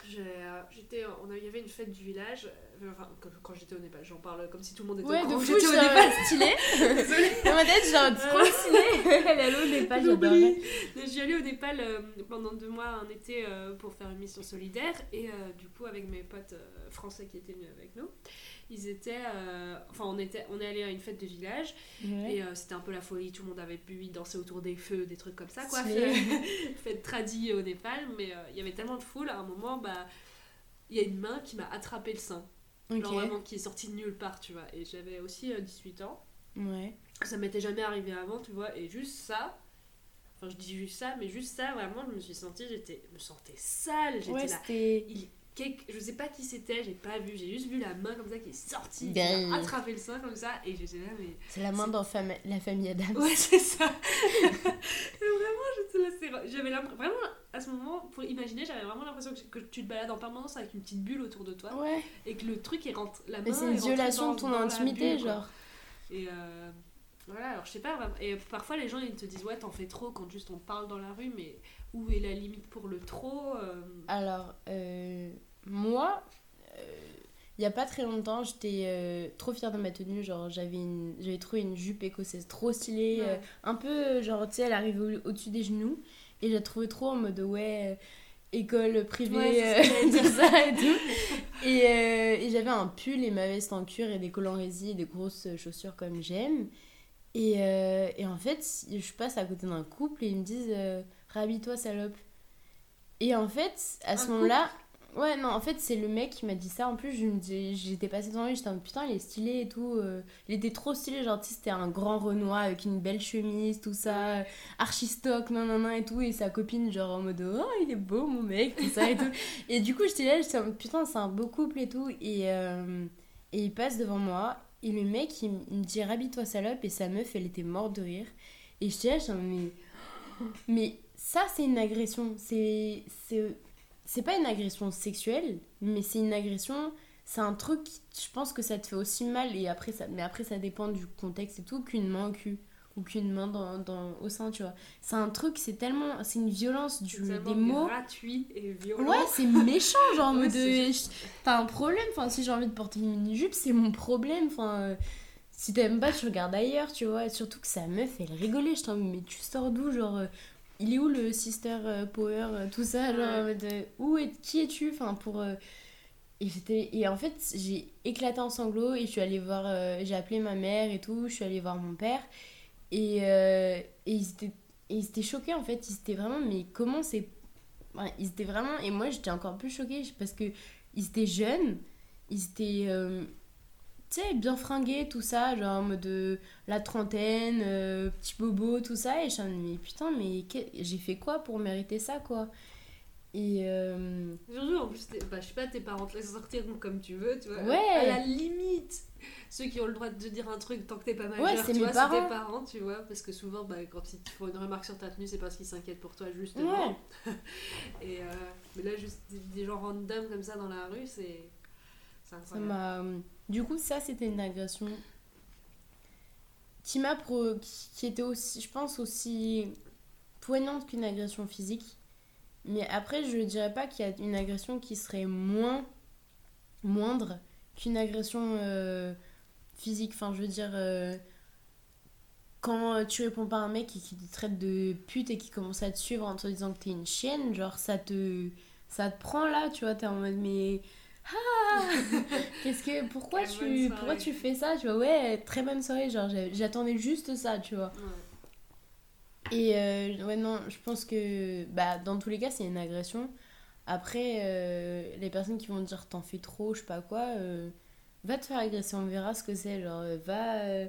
j'ai, euh, j'étais, on a- il y avait une fête du village. euh, Enfin, quand, quand j'étais au Népal, j'en parle comme si tout le monde était Ouais, au courant. J'étais au Népal. stylé. Désolée. Dans ma tête, genre, trop stylé. Elle est allée au Népal. Je suis allée au Népal euh, pendant deux mois un été euh, pour faire une mission solidaire et du coup avec mes potes français qui étaient venus avec nous, ils étaient, euh, enfin on était, on est allé à une fête de village et euh, c'était un peu la folie, tout le monde avait bu, ils dansaient autour des feux, des trucs comme ça quoi, fête, fête tradie au Népal, mais euh, il y avait tellement de foule à un moment bah il y a une main qui m'a attrapé le sein, Ok. genre vraiment qui est sortie de nulle part tu vois, et j'avais aussi euh, 18 ans. Ouais. Ça m'était jamais arrivé avant, tu vois, et juste ça, enfin je dis juste ça, mais juste ça, vraiment, je me suis sentie, j'étais, me sentais sale, j'étais Ouais, là. Il, quelque- je sais pas qui c'était, j'ai pas vu, j'ai juste vu la main comme ça qui est sortie, qui m'a attrapé le sein comme ça, et j'étais là, mais. C'est la main dans fam- la famille Adams. Ouais, c'est ça! vraiment, j'étais là, j'avais vraiment, à ce moment, pour imaginer, j'avais vraiment l'impression que, que tu te balades en permanence avec une petite bulle autour de toi, Ouais. et que le truc, il rentre, la main. Mais c'est est une violation de ton intimité, bulle, genre. Et euh, voilà, alors je sais pas. Et parfois les gens ils te disent ouais, t'en fais trop quand juste on parle dans la rue, mais où est la limite pour le trop euh, Alors, euh, moi, il y a pas très longtemps, j'étais euh, trop fière de ma tenue. Genre, j'avais une- j'avais trouvé une jupe écossaise trop stylée. Ouais. euh, un peu, euh, genre, tu sais, elle arrive au- au-dessus des genoux. Et je la trouvais trop en mode, ouais, euh, école privée, Ouais, c'est euh, tout ça et tout. Et, euh, et j'avais un pull et ma veste en cuir et des collants résis et des grosses chaussures comme j'aime. Et, euh, et en fait, je passe à côté d'un couple et ils me disent euh, Rhabille-toi, salope. Et en fait, à ce moment-là, ouais, non, en fait, c'est le mec qui m'a dit ça. En plus, je me dis- j'étais passée devant lui, j'étais en putain, il est stylé et tout. euh, il était trop stylé, genre, tu sais, c'était un grand Renoir avec une belle chemise, tout ça, euh, archi stock, non, non, non, et tout. Et sa copine, genre, en mode, oh, il est beau, mon mec, tout ça et tout. Et du coup, j'étais là, j'étais en mode, putain, c'est un beau couple et tout. Et, euh, et il passe devant moi. Et le mec, il, me dit, rhabille-toi, salope. Et sa meuf, elle était morte de rire. Et j'étais là, j'étais en mode, mais. Ça, c'est une agression. C'est. C'est pas une agression sexuelle, mais c'est une agression. C'est un truc, je pense que ça te fait aussi mal. Et après, ça, mais après, ça dépend du contexte et tout, qu'une main au cul. Ou qu'une main dans, dans, au sein, tu vois. C'est un truc, c'est tellement. C'est une violence du, des mots. gratuit et violent. Ouais, c'est méchant, genre en Ouais, de- je- T'as un problème, enfin, si j'ai envie de porter une mini-jupe, c'est mon problème, enfin. euh, Si t'aimes pas, tu regardes ailleurs, tu vois. Et surtout que sa meuf, elle rigolait. Je t'en mais tu sors d'où, genre. euh, il est où le sister euh, power, euh, tout ça, genre. Ouais. en mode, euh, où est, qui es-tu, enfin, pour. Et, et en fait, j'ai éclaté en sanglots et je suis allée voir. euh, j'ai appelé ma mère et tout, je suis allée voir mon père. Et, euh, et ils étaient et ils étaient choqués en fait, ils étaient vraiment, mais comment c'est. Ils étaient vraiment. Et moi j'étais encore plus choquée parce que ils étaient jeunes, ils étaient. euh, tu sais, bien fringués, tout ça, genre en mode euh, la trentaine, euh, petit bobo, tout ça. Et je me mais putain, mais j'ai fait quoi pour mériter ça quoi? Et. euh, Surtout en plus, bah, je sais pas, tes parents te laissent sortir comme tu veux, tu vois. Ouais. À la limite, ceux qui ont le droit de te dire un truc tant que t'es pas majeur, Ouais, c'est tu mes vois, c'est parents. tes parents, tu vois. Parce que souvent, bah, quand ils te font une remarque sur ta tenue, c'est parce qu'ils s'inquiètent pour toi, justement. Ouais. Et euh, mais là, juste des, gens random comme ça dans la rue, c'est. C'est Ça m'a. Du coup, ça, c'était une agression qui m'a pro... qui était aussi, je pense, aussi poignante qu'une agression physique. Mais après, je ne dirais pas qu'il y a une agression qui serait moins moindre qu'une agression euh, physique. Enfin, je veux dire, euh, quand tu réponds pas à un mec et qui te traite de pute et qui commence à te suivre en te disant que t'es une chienne, genre ça te, ça te prend là, tu vois, t'es en mode mais ah qu'est-ce que pourquoi Quelle tu pourquoi tu fais ça, tu vois? Ouais très bonne soirée, genre j'attendais juste ça, tu vois. Ouais. Et euh, ouais, non, je pense que bah, dans tous les cas, c'est une agression. Après, euh, les personnes qui vont te dire t'en fais trop, je sais pas quoi, euh, va te faire agresser, on verra ce que c'est. Genre, va,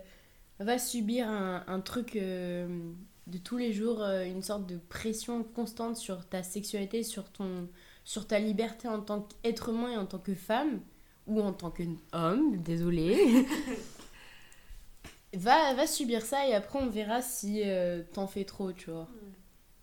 va subir un, un truc de tous les jours, une sorte de pression constante sur ta sexualité, sur, ton, sur ta liberté en tant qu'être humain et en tant que femme, ou en tant qu'homme, désolé. va, va subir ça et après on verra si euh, t'en fais trop, tu vois.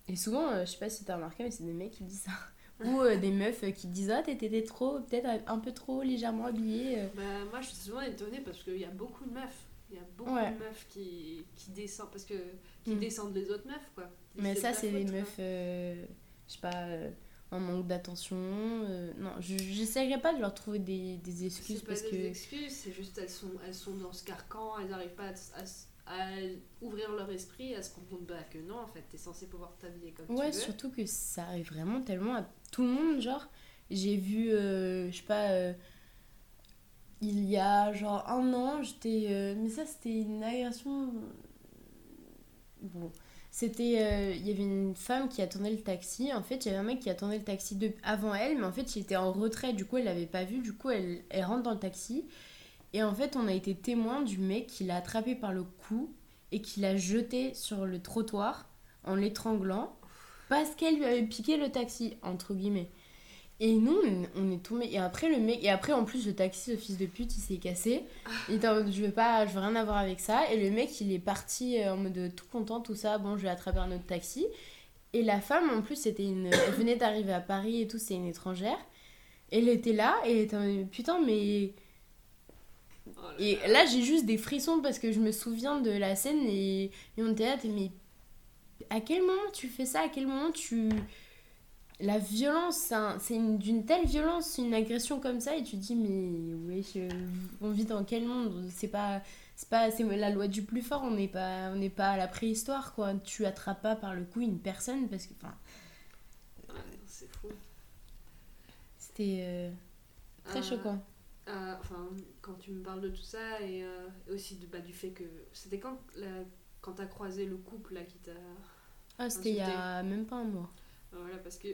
Et souvent, euh, je sais pas si t'as remarqué, mais c'est des mecs qui disent ça. Ou euh, des meufs qui disent Ah, t'étais trop, peut-être un peu trop légèrement habillée. Bah, moi, je suis souvent étonnée parce qu'il y a beaucoup de meufs. Il y a beaucoup Ouais. de meufs qui, qui descendent parce que qui Mm. descendent les autres meufs quoi. Mais ça, c'est quoi. meufs, je sais pas, un manque d'attention. euh, non, je- j'essaierai pas de leur trouver des, des excuses C'est pas parce des que. excuses, c'est juste elles sont, elles sont dans ce carcan, elles n'arrivent pas à, à- à ouvrir leur esprit, à se rendre compte bah, que non, en fait, t'es censé pouvoir t'habiller comme Ouais, tu veux. surtout que ça arrive vraiment tellement à tout le monde. Genre, j'ai vu, euh, je sais pas, euh, il y a genre un an, j'étais. euh, mais ça, c'était une agression. Bon. C'était. euh, Il y avait une femme qui attendait le taxi. En fait, il y avait un mec qui attendait le taxi de... avant elle, mais en fait, il était en retrait. Du coup, elle l'avait pas vu. Du coup, elle, elle rentre dans le taxi. Et en fait, on a été témoin du mec qui l'a attrapé par le cou et qui l'a jeté sur le trottoir en l'étranglant parce qu'elle lui avait piqué le taxi, entre guillemets. Et nous, on- est tombé. Et après, le mec. Et après, en plus, le taxi, ce fils de pute, il s'est cassé. Il était en mode, je veux pas, je veux rien avoir avec ça. Et le mec, il est parti euh, en mode euh, tout content, tout ça. Bon, je vais attraper un autre taxi. Et la femme, en plus, c'était une. Elle venait d'arriver à Paris et tout, c'est une étrangère. Elle était là, et elle était en mode, putain, mais. Oh là Et là. j'ai juste des frissons parce que je me souviens de la scène et, et on était là, mais à quel moment tu fais ça? À quel moment tu. La violence, c'est un- c'est une- d'une telle violence, une agression comme ça, et tu te dis, mais ouais, on vit dans quel monde? C'est pas. C'est pas c'est la loi du plus fort, on n'est pas, on n'est pas à la préhistoire, quoi. Tu attrapes pas par le cou une personne parce que. Enfin, Ouais, c'est fou. c'était euh, très Euh, choquant. euh, enfin, quand tu me parles de tout ça et euh, aussi de, bah, du fait que. C'était quand, la- quand t'as croisé le couple là qui t'a. Ah, c'était il y a même pas un mois. Voilà, parce que.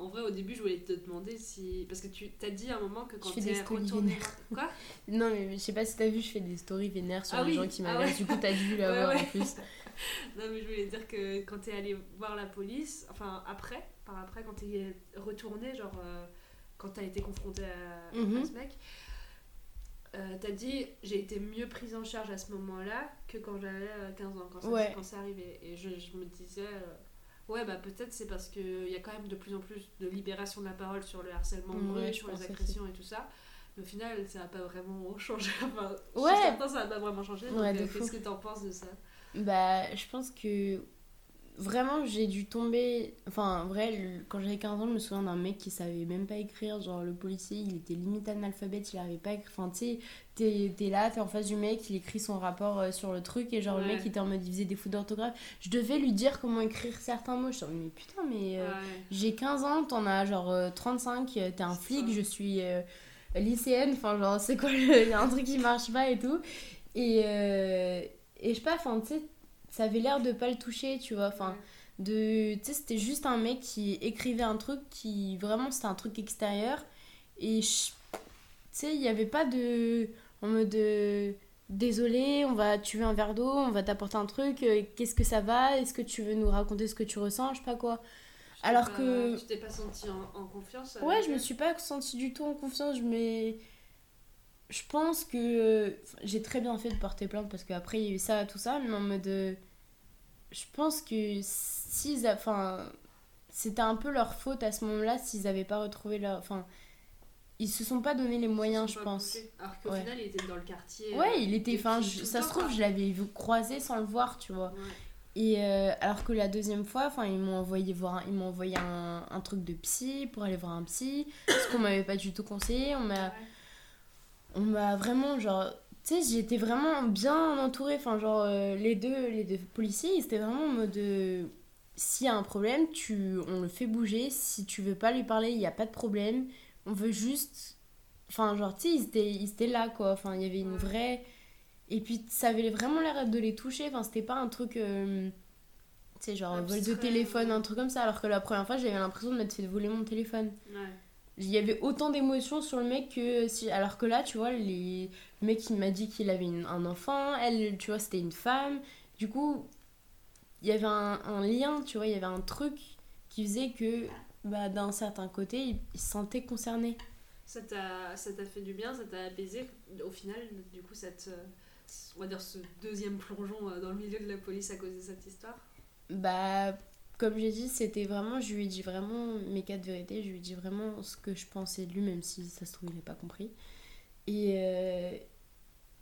En vrai, au début, je voulais te demander si. Parce que tu t'as dit à un moment que quand fais des t'es stories retourné. vénères. Quoi? Non, mais je sais pas si t'as vu, je fais des stories vénères sur Ah les oui, gens qui ah m'agressent. ouais. Du coup, t'as dû l'avoir Ouais, ouais. en plus. Non, mais je voulais dire que quand t'es allé voir la police, enfin après, par après, quand t'es retourné, genre euh, quand t'as été confronté à, à Mhm. ce mec, euh, t'as dit j'ai été mieux prise en charge à ce moment-là que quand j'avais euh, 15 ans, quand ça quand c'est arrivé. Et je, je me disais, euh, ouais, bah peut-être c'est parce qu'il y a quand même de plus en plus de libération de la parole sur le harcèlement de rue, je sur les agressions et tout ça. Mais au final, ça n'a pas vraiment changé. Enfin, Ouais. Chez certains, ça n'a pas vraiment changé. Ouais, qu'est-ce que t'en penses de ça? Bah, je pense que vraiment j'ai dû tomber. Enfin, en vrai, quand j'avais 15 ans, je me souviens d'un mec qui savait même pas écrire. Genre, le policier, il était limite analphabète, il arrivait pas à écrire. Enfin, tu sais, t'es là, t'es en face du mec, il écrit son rapport euh, sur le truc, et genre, le mec, il était en mode, il faisait des fautes d'orthographe. Je devais lui dire comment écrire certains mots. Je suis mais putain, mais. euh, Ouais. J'ai 15 ans, t'en as genre euh, 35, euh, t'es un flic, ça. je suis euh, lycéenne, enfin genre c'est quoi, il y a un truc qui marche pas et tout. Et, euh, et je sais pas, enfin tu sais, ça avait l'air de pas le toucher, tu vois, enfin de, tu sais, c'était juste un mec qui écrivait un truc qui, vraiment c'était un truc extérieur. Et je- tu sais, il y avait pas de, en mode... euh, Désolé, on va tuer un verre d'eau, on va t'apporter un truc, euh, qu'est-ce que ça va Est-ce que tu veux nous raconter ce que tu ressens Je sais pas quoi. Alors pas- que- Tu t'es pas senti en, en confiance Ouais, avec je me suis pas sentie du tout en confiance, mais je pense que j'ai très bien fait de porter plainte parce qu'après il y a eu ça, tout ça, mais en mode. euh, Je pense que s'ils. a- Enfin. C'était un peu leur faute à ce moment-là s'ils avaient pas retrouvé leur. Enfin. Ils se sont pas donné les moyens, je pense. poussés. Alors qu'au Ouais. final, il était dans le quartier. Ouais, euh, il était. depuis Enfin, ça se trouve, quoi. je l'avais vu croiser sans le voir, tu vois. Ouais. Et euh, alors que la deuxième fois, enfin, ils m'ont envoyé voir, un- ils m'ont envoyé un, un truc de psy pour aller voir un psy, ce qu'on m'avait pas du tout conseillé. On m'a, Ouais. On m'a vraiment genre, tu sais, j'étais vraiment bien entourée. Enfin, genre euh, les deux, les deux policiers, ils étaient vraiment en mode, euh, s'il y a un problème, tu, on le fait bouger. Si tu veux pas lui parler, il y a pas de problème. On veut juste, enfin, genre, tu sais, ils étaient, ils étaient là quoi. Enfin, il y avait une vraie et puis ça avait vraiment l'air de les toucher. Enfin, c'était pas un truc. euh, tu sais, genre vol de téléphone, un truc comme ça. Alors que la première fois, j'avais l'impression de m'être fait voler mon téléphone. Ouais. Il y avait autant d'émotions sur le mec que si. Alors que là, tu vois, les... le mec il m'a dit qu'il avait une- un enfant. Elle, tu vois, c'était une femme. Du coup, il y avait un, un lien, tu vois, il y avait un truc qui faisait que bah, d'un certain côté, il, il se sentait concerné. Ça t'a ça t'a fait du bien, ça t'a apaisé. Au final, du coup, cette, on va dire ce deuxième plongeon euh, dans le milieu de la police à cause de cette histoire? Bah, comme j'ai dit, c'était vraiment, je lui ai dit vraiment mes quatre vérités, je lui ai dit vraiment ce que je pensais de lui, même si ça se trouve, il n'a pas compris. Et, euh,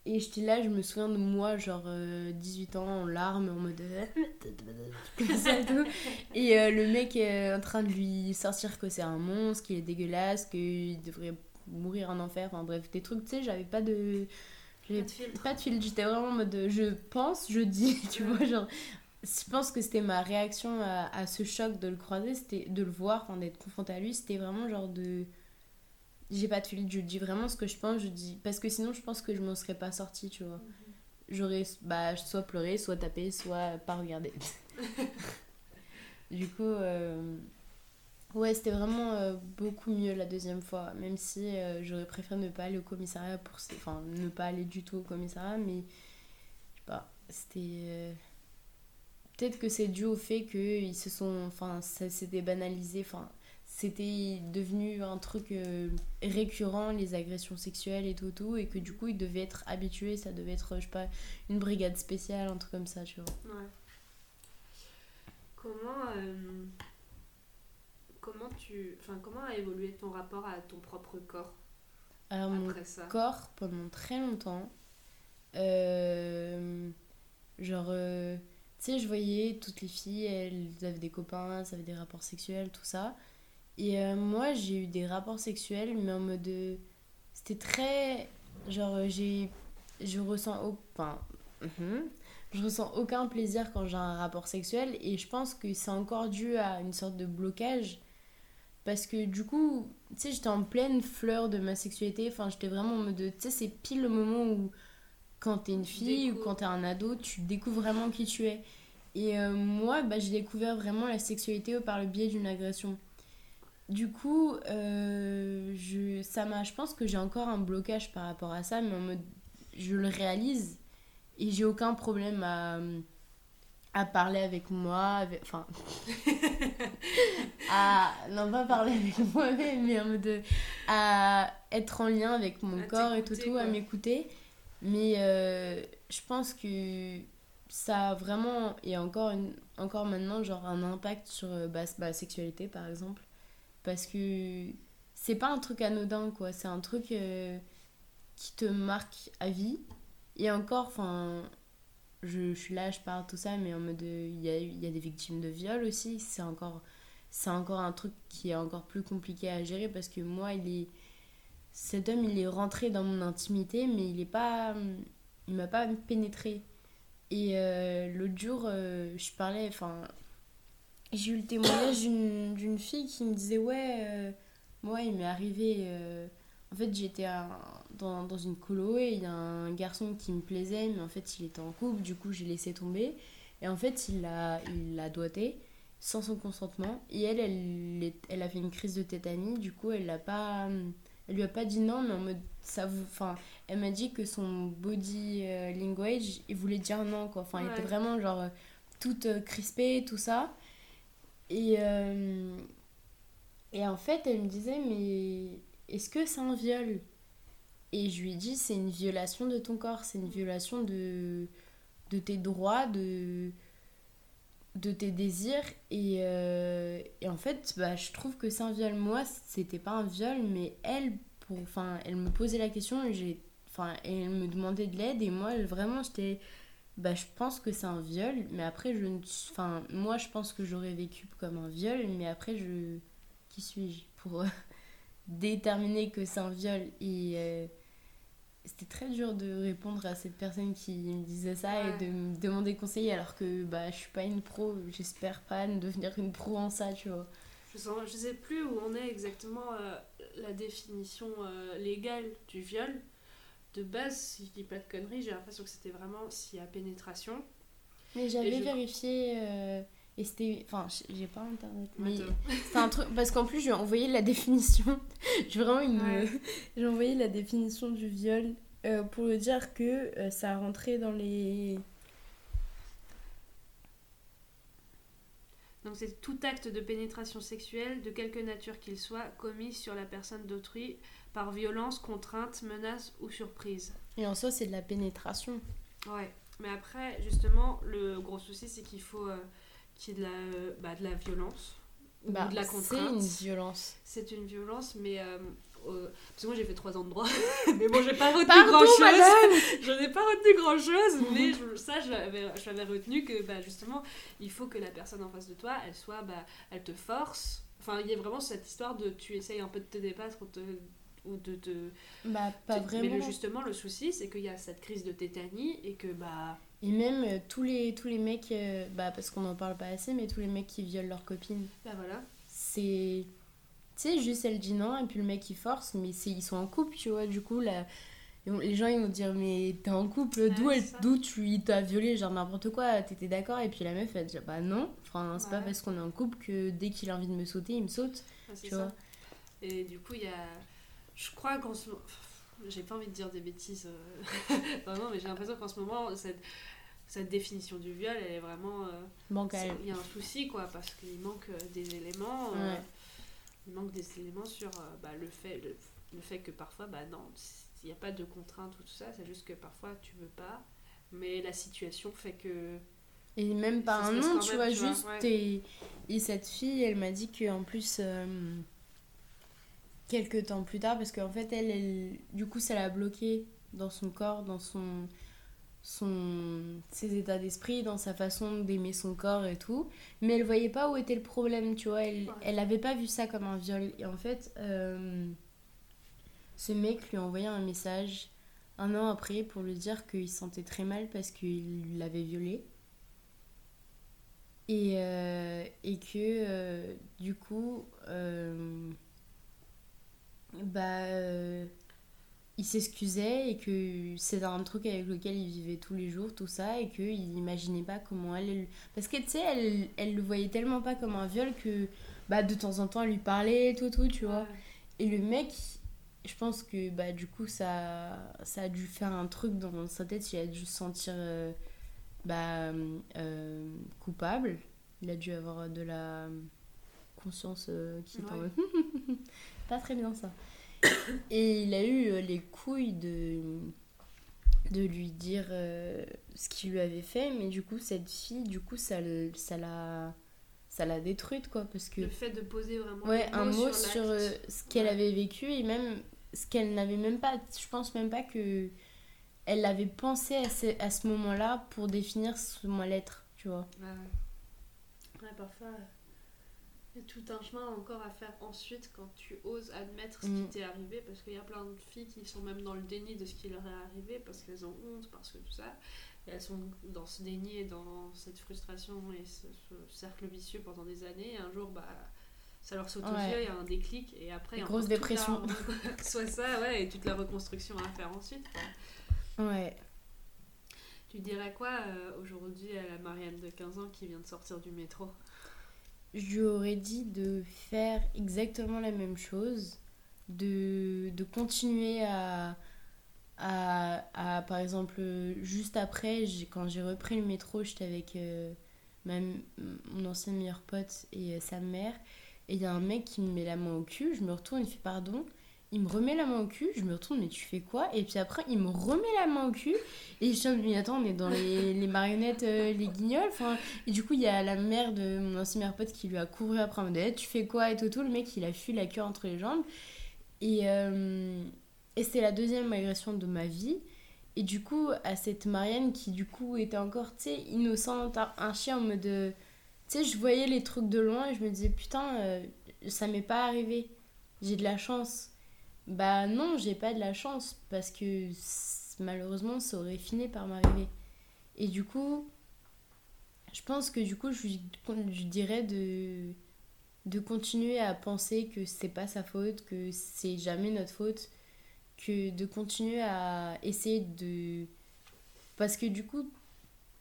Et j'étais là, je me souviens de moi, genre euh, 18 ans, en larmes, en mode. comme ça et tout. Et euh, le mec est en train de lui sortir que c'est un monstre, qu'il est dégueulasse, qu'il devrait mourir en enfer. Enfin bref, des trucs, tu sais, j'avais pas de. j'avais Pas de filtre. pas de filtre, j'étais vraiment en mode. Je pense, je dis, tu vois, genre. Je pense que c'était ma réaction à, à ce choc de le croiser, c'était de le voir, enfin d'être confrontée à lui, c'était vraiment genre de. J'ai pas de filtre, je dis vraiment ce que je pense, je dis. Parce que sinon, je pense que je m'en serais pas sortie, tu vois. J'aurais bah, soit pleuré, soit tapé, soit pas regardé. du coup, euh, ouais, c'était vraiment euh, beaucoup mieux la deuxième fois. Même si euh, j'aurais préféré ne pas aller au commissariat pour. Enfin, ne pas aller du tout au commissariat, mais. Je sais pas, c'était. Peut-être que c'est dû au fait qu'ils se sont. Enfin, ça s'était banalisé. Enfin, c'était devenu un truc euh, récurrent, les agressions sexuelles et tout, tout, et que du coup, ils devaient être habitués. Ça devait être, je sais pas, une brigade spéciale, un truc comme ça, tu vois. Ouais. Comment, euh, comment tu, enfin, comment a évolué ton rapport à ton propre corps Alors, mon après ça? corps, pendant très longtemps, euh, genre, euh, tu sais, je voyais toutes les filles, elles avaient des copains, elles avaient des rapports sexuels, tout ça. Et euh, moi, j'ai eu des rapports sexuels, mais en mode. euh, C'était très. Genre, euh, j'ai. Je ressens. Enfin. mhm. Je ressens aucun plaisir quand j'ai un rapport sexuel, et je pense que c'est encore dû à une sorte de blocage. Parce que du coup, tu sais, j'étais en pleine fleur de ma sexualité. Enfin, j'étais vraiment en mode. Tu sais, c'est pile le moment où, quand t'es une fille ou quand t'es un ado, tu découvres vraiment qui tu es. Et euh, moi, bah, j'ai découvert vraiment la sexualité par le biais d'une agression. Du coup, euh, je, ça m'a, je pense que j'ai encore un blocage par rapport à ça, mais en mode, je le réalise et j'ai aucun problème à, à parler avec moi, avec- enfin, à, non pas parler avec moi-même, mais en mode, à être en lien avec mon À corps et tout, tout, à m'écouter. Mais euh, je pense que ça a vraiment, et encore, une, encore maintenant, genre un impact sur euh, bah, ma sexualité par exemple. Parce que c'est pas un truc anodin, quoi. C'est un truc euh, qui te marque à vie. Et encore, enfin, je, suis là, je parle tout ça, mais en mode, il y a, y a des victimes de viol aussi. C'est encore, c'est encore un truc qui est encore plus compliqué à gérer parce que moi, il est, cet homme, il est rentré dans mon intimité, mais il est pas, il m'a pas pénétré. Et euh, l'autre jour, euh, je parlais, enfin, j'ai eu le témoignage d'une fille qui me disait Ouais, euh, moi, il m'est arrivé. en fait, j'étais dans, dans une colo et il y a un garçon qui me plaisait, mais en fait, il était en couple, du coup, j'ai laissé tomber. Et en fait, il l'a il l'a doigté sans son consentement. Et elle, elle, elle a fait une crise de tétanie, du coup, elle l'a pas. Elle lui a pas dit non, mais en mode. Ça vous, enfin, elle m'a dit que son body euh, language, il voulait dire non, quoi. Enfin, il Ouais. était vraiment genre euh, toute euh, crispée, tout ça. Et, euh, et en fait, elle me disait, mais est-ce que c'est un viol? Et je lui ai dit, c'est une violation de ton corps, c'est une violation de, de tes droits, de, de tes désirs. Et, euh, et en fait, bah, je trouve que c'est un viol. Moi, c'était pas un viol, mais elle, pour, enfin, elle me posait la question et j'ai, enfin, elle me demandait de l'aide. Et moi, vraiment, j'étais bah, je pense que c'est un viol, mais après, je. Enfin, moi, je pense que j'aurais vécu comme un viol, mais après, je. Qui suis-je pour déterminer que c'est un viol Et euh, c'était très dur de répondre à cette personne qui me disait ça Ouais. et de me demander conseil, alors que bah, je suis pas une pro, j'espère pas devenir une pro en ça, tu vois. Je, sens, je sais plus où on est exactement euh, la définition euh, légale du viol. De base, si je dis pas de conneries, j'ai l'impression que c'était vraiment s'il y a pénétration. Mais j'avais je- vérifié. euh, et c'était. Enfin, j'ai pas internet. Mais c'est un truc. Parce qu'en plus, j'ai envoyé la définition. j'ai vraiment une. Ouais. j'ai envoyé la définition du viol euh, pour le dire que euh, ça rentrait dans les. Donc c'est tout acte de pénétration sexuelle, de quelque nature qu'il soit, commis sur la personne d'autrui par violence, contrainte, menace ou surprise. Et en soi, c'est de la pénétration. Ouais, mais après, justement, le gros souci, c'est qu'il faut euh, qu'il y ait de la, bah, de la violence ou Bah, de la c'est contrainte. une violence. C'est une violence, mais euh, euh, parce que moi j'ai fait 3 ans de droit, mais bon, j'ai pas retenu Pardon, grand chose. madame J'en ai pas retenu grand chose, mais je- ça, je l'avais je retenu que bah, justement, il faut que la personne en face de toi, elle soit, bah, elle te force. Enfin, il y a vraiment cette histoire de tu essayes un peu de te débattre ou, te- ou de te. Bah, pas Mais vraiment. le- justement, le souci, c'est qu'il y a cette crise de tétanie et que bah. Et même euh, tous, les, tous les mecs, euh, bah, parce qu'on en parle pas assez, mais tous les mecs qui violent leur copine, Bah voilà. c'est. Tu sais, juste elle dit non, et puis le mec il force, mais c'est ils sont en couple, tu vois. Du coup, là, les gens ils vont dire, mais t'es en couple, d'où Ouais, d'où tu il t'a violé, genre n'importe quoi, t'étais d'accord, et puis la meuf elle dit, bah non, enfin, c'est pas parce qu'on est en couple que dès qu'il a envie de me sauter, il me saute. Ouais, Tu ça. vois. Et du coup, il y a. Je crois qu'en ce moment. J'ai pas envie de dire des bêtises. euh, Vraiment, mais j'ai l'impression qu'en ce moment, cette, cette définition du viol, elle est vraiment. euh, Il y a un souci, quoi, parce qu'il manque euh, des éléments. euh. Il manque des éléments sur euh, bah, le, fait, le, le fait que parfois, bah non, il n'y a pas de contrainte ou tout ça, c'est juste que parfois tu veux pas. Mais la situation fait que. Et même pas un nom, tu vois, tu vois, juste. ouais. Et, et cette fille, elle m'a dit qu'en plus, euh, quelques temps plus tard, parce qu'en fait, elle, elle, du coup, ça l'a bloquée dans son corps, dans son, son, ses états d'esprit, dans sa façon d'aimer son corps et tout. Mais elle voyait pas où était le problème, tu vois. Elle, Ouais. elle avait pas vu ça comme un viol. Et en fait, euh, ce mec lui a envoyé un message un an après pour lui dire qu'il se sentait très mal parce qu'il l'avait violée. Et, euh, et que euh, du coup, bah, euh, il s'excusait et que c'était un truc avec lequel il vivait tous les jours, tout ça, et qu'il imaginait pas comment elle. elle- Parce que tu sais, elle, elle le voyait tellement pas comme un viol que bah, de temps en temps elle lui parlait, tout, tout, tu vois. Et le mec, je pense que bah, du coup, ça, ça a dû faire un truc dans sa tête. Il a dû se sentir euh, bah, euh, coupable. Il a dû avoir de la conscience qui est en Ouais. Pas très bien ça. Et il a eu euh, les couilles de, de lui dire euh, ce qu'il lui avait fait. Mais du coup, cette fille, du coup, ça le- ça l'a ça l'a détruite, quoi. Parce que Le fait de poser vraiment Ouais, un mot sur, euh, ce qu'elle Ouais. avait vécu et même ce qu'elle n'avait même pas. Je pense même pas que elle avait pensé à ce, à ce moment-là pour définir ce mal-être, tu vois. Ouais, parfois, y a tout un chemin encore à faire ensuite quand tu oses admettre ce Mm. qui t'est arrivé. Parce qu'il y a plein de filles qui sont même dans le déni de ce qui leur est arrivé parce qu'elles ont honte, parce que tout ça. Et elles sont dans ce déni et dans cette frustration et ce, ce cercle vicieux pendant des années. Et un jour, bah. Ça leur saute aux Ouais. yeux, il y a un déclic et après il y a Grosse toute la- dépression. soit ça, ouais, et toute la reconstruction à faire ensuite. quoi. Ouais. Tu dirais quoi euh, aujourd'hui à la Marianne de 15 ans qui vient de sortir du métro? Je lui aurais dit de faire exactement la même chose, de, de continuer à, à, à, par exemple, juste après, quand j'ai repris le métro, j'étais avec euh, mon ancien meilleur pote et euh, sa mère, et il y a un mec qui me met la main au cul, je me retourne, il fait pardon, il me remet la main au cul, je me retourne, mais tu fais quoi? Et puis après, il me remet la main au cul, et je suis mais attends, on est dans les, les marionnettes, euh, les guignols, et du coup, il y a la mère de mon ancien meilleur pote qui lui a couru après en mode Eh, Tu fais quoi? Et tout, tout. Le mec, il a fui la queue entre les jambes. Et, euh, et c'était la deuxième agression de ma vie. Et du coup, à cette Marianne qui, du coup, était encore, tu sais, innocente, un- un chien en mode. euh, Tu sais, je voyais les trucs de loin et je me disais Putain, euh, ça m'est pas arrivé. J'ai de la chance. Bah non, j'ai pas de la chance parce que malheureusement, ça aurait fini par m'arriver. Et du coup, je pense que du coup, je je dirais de, de continuer à penser que c'est pas sa faute, que c'est jamais notre faute, que de continuer à essayer de. Parce que du coup,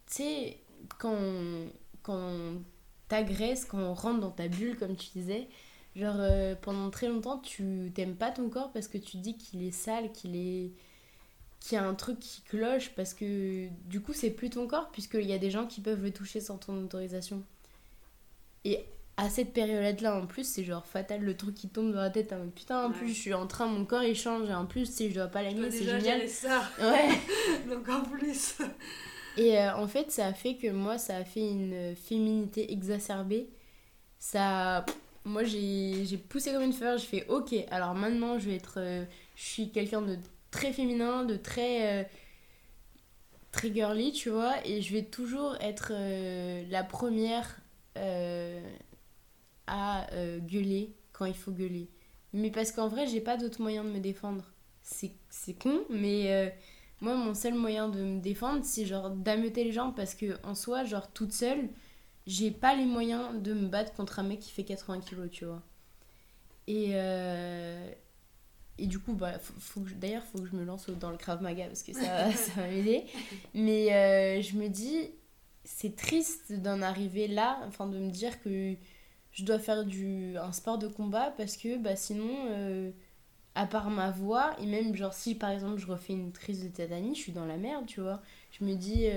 tu sais, quand, quand on t'agresse, quand on rentre dans ta bulle, comme tu disais, genre euh, pendant très longtemps, tu t'aimes pas ton corps parce que tu dis qu'il est sale, qu'il est qu'il y a un truc qui cloche parce que du coup c'est plus ton corps puisqu'il y a des gens qui peuvent le toucher sans ton autorisation. Et à cette période-là en plus c'est genre fatal le truc qui tombe dans la tête. hein. Putain en Ouais. plus je suis en train, mon corps il change et en plus si je dois pas l'aimer c'est génial. ça, Ouais. donc en plus. Et euh, en fait, ça a fait que moi, ça a fait une féminité exacerbée. Ça. Moi j'ai poussé comme une fleur, j'ai fait ok, alors maintenant je vais être. euh, je suis quelqu'un de très féminin, de très. euh, très girly, tu vois, et je vais toujours être euh, la première à gueuler quand il faut gueuler. Mais parce qu'en vrai, j'ai pas d'autre moyen de me défendre. C'est con, mais moi, mon seul moyen de me défendre, c'est genre d'ameuter les gens parce que en soi, genre toute seule, j'ai pas les moyens de me battre contre un mec qui fait 80 kilos, tu vois. Et, euh, et du coup, bah, faut, faut que d'ailleurs, faut que je me lance dans le Krav Maga parce que ça, ça va m'aider. Mais euh, je me dis, c'est triste d'en arriver là, enfin de me dire que je dois faire du, un sport de combat parce que bah, sinon, euh, à part ma voix, et même genre si par exemple je refais une crise de tétanie, je suis dans la merde, tu vois. Je me dis,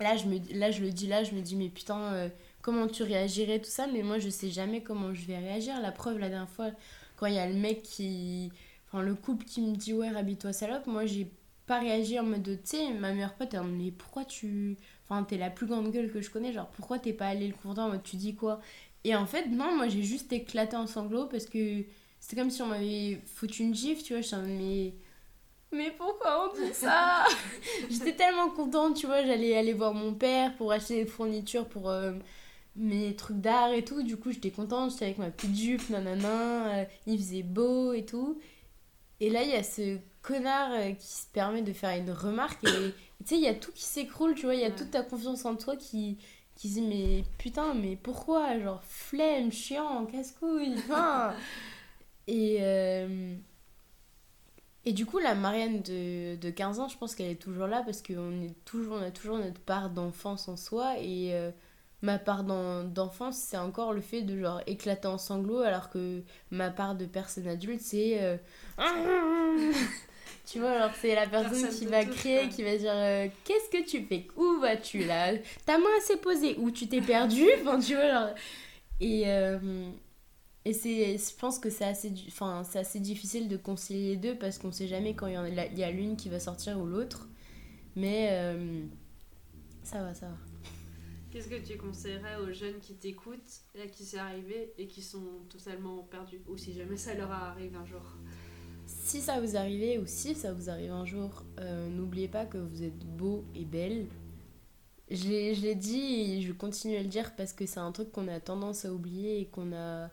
là, je me, là je le dis là, je me dis, mais putain, euh, comment tu réagirais, tout ça, mais moi je sais jamais comment je vais réagir. La preuve, la dernière fois, quand il y a le mec qui. Enfin, le couple qui me dit, ouais, habille-toi salope, moi j'ai pas réagi en mode, de, tu sais, ma meilleure pote, elle me dit, mais pourquoi tu. Enfin, t'es la plus grande gueule que je connais, genre pourquoi t'es pas allé le confronter en mode, tu dis quoi? Et en fait, non, moi j'ai juste éclaté en sanglots parce que c'était comme si on m'avait foutu une gifle, tu vois, je mais. Mais pourquoi on dit ça J'étais tellement contente, tu vois, j'allais aller voir mon père pour acheter des fournitures pour euh, mes trucs d'art et tout. Du coup, j'étais contente, j'étais avec ma petite jupe, nanana, euh, il faisait beau et tout. Et là, il y a ce connard euh, qui se permet de faire une remarque et tu sais, il y a tout qui s'écroule, tu vois, il y a Ouais. toute ta confiance en toi qui, qui se dit, mais putain, mais pourquoi Genre, flemme, chiant, casse-couille, enfin. Et, et du coup, la Marianne de, de 15 ans, je pense qu'elle est toujours là parce qu'on est toujours, on a toujours notre part d'enfance en soi. Et euh, ma part d'en- d'enfance, c'est encore le fait de genre éclater en sanglots, alors que ma part de personne adulte, c'est. euh, tu vois, alors c'est la personne Personne qui va touche, crier, quoi. qui va dire euh, Qu'est-ce que tu fais? Où vas-tu là? Ta main s'est posée Où tu t'es perdu Enfin, tu vois, genre. Et. Et c'est, je pense que c'est assez, enfin, c'est assez difficile de concilier les deux parce qu'on sait jamais quand il y, a, il y a l'une qui va sortir ou l'autre. Mais euh, ça va, ça va. Qu'est-ce que tu conseillerais aux jeunes qui t'écoutent, et à qui c'est arrivé et qui sont totalement perdus? Ou si jamais ça leur arrive un jour? Si ça vous arrive ou si ça vous arrive un jour, euh, n'oubliez pas que vous êtes beau et belle. Je l'ai dit et je continue à le dire parce que c'est un truc qu'on a tendance à oublier et qu'on a,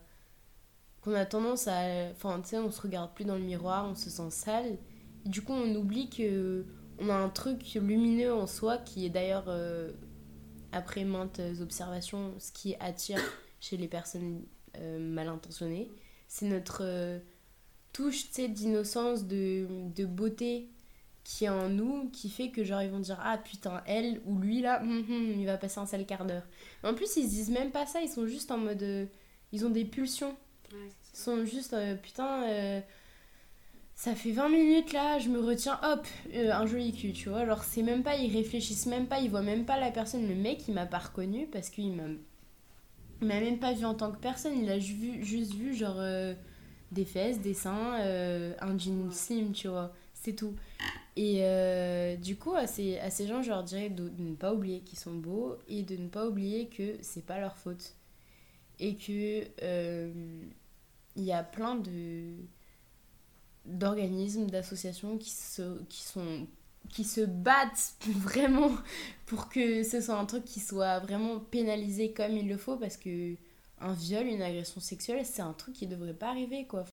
qu'on a tendance à... Enfin, tu sais, on se regarde plus dans le miroir, on se sent sale. Et du coup, on oublie que on a un truc lumineux en soi qui est d'ailleurs, euh, après maintes observations, ce qui attire chez les personnes euh, mal intentionnées. C'est notre... euh, touche tu sais, d'innocence, de, beauté qui est en nous, qui fait que genre ils vont dire ah putain elle ou lui là, hum, hum, il va passer un sale quart d'heure. En plus ils se disent même pas ça, ils sont juste en mode, ils ont des pulsions, Ouais, sont juste euh, putain euh, ça fait 20 minutes là, je me retiens, hop, euh, un joli cul, tu vois. Alors c'est même pas, ils réfléchissent même pas, ils voient même pas la personne, le mec il m'a pas reconnu parce qu'il m'a même pas vu en tant que personne, il a vu, juste vu genre des fesses, des seins, un jean slim, tu vois, c'est tout. Et euh, du coup, à ces, à ces gens, je leur dirais de, de ne pas oublier qu'ils sont beaux et de ne pas oublier que c'est pas leur faute. Et que euh, il y a plein de d'organismes, d'associations qui se, qui sont qui se battent vraiment pour que ce soit un truc qui soit vraiment pénalisé comme il le faut parce que un viol, une agression sexuelle, c'est un truc qui devrait pas arriver quoi.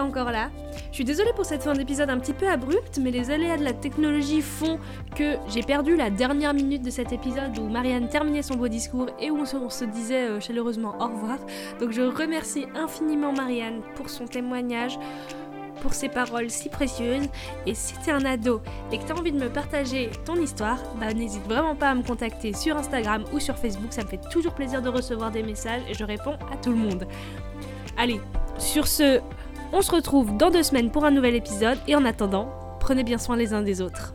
encore là. Je suis désolée pour cette fin d'épisode un petit peu abrupte, mais les aléas de la technologie font que j'ai perdu la dernière minute de cet épisode où Marianne terminait son beau discours et où on se disait euh, chaleureusement au revoir. Donc je remercie infiniment Marianne pour son témoignage pour ses paroles si précieuses. Et si t'es un ado et que t'as envie de me partager ton histoire, bah n'hésite vraiment pas à me contacter sur Instagram ou sur Facebook. Ça me fait toujours plaisir de recevoir des messages et je réponds à tout le monde. Allez, sur ce, on se retrouve dans deux semaines pour un nouvel épisode et en attendant, prenez bien soin les uns des autres.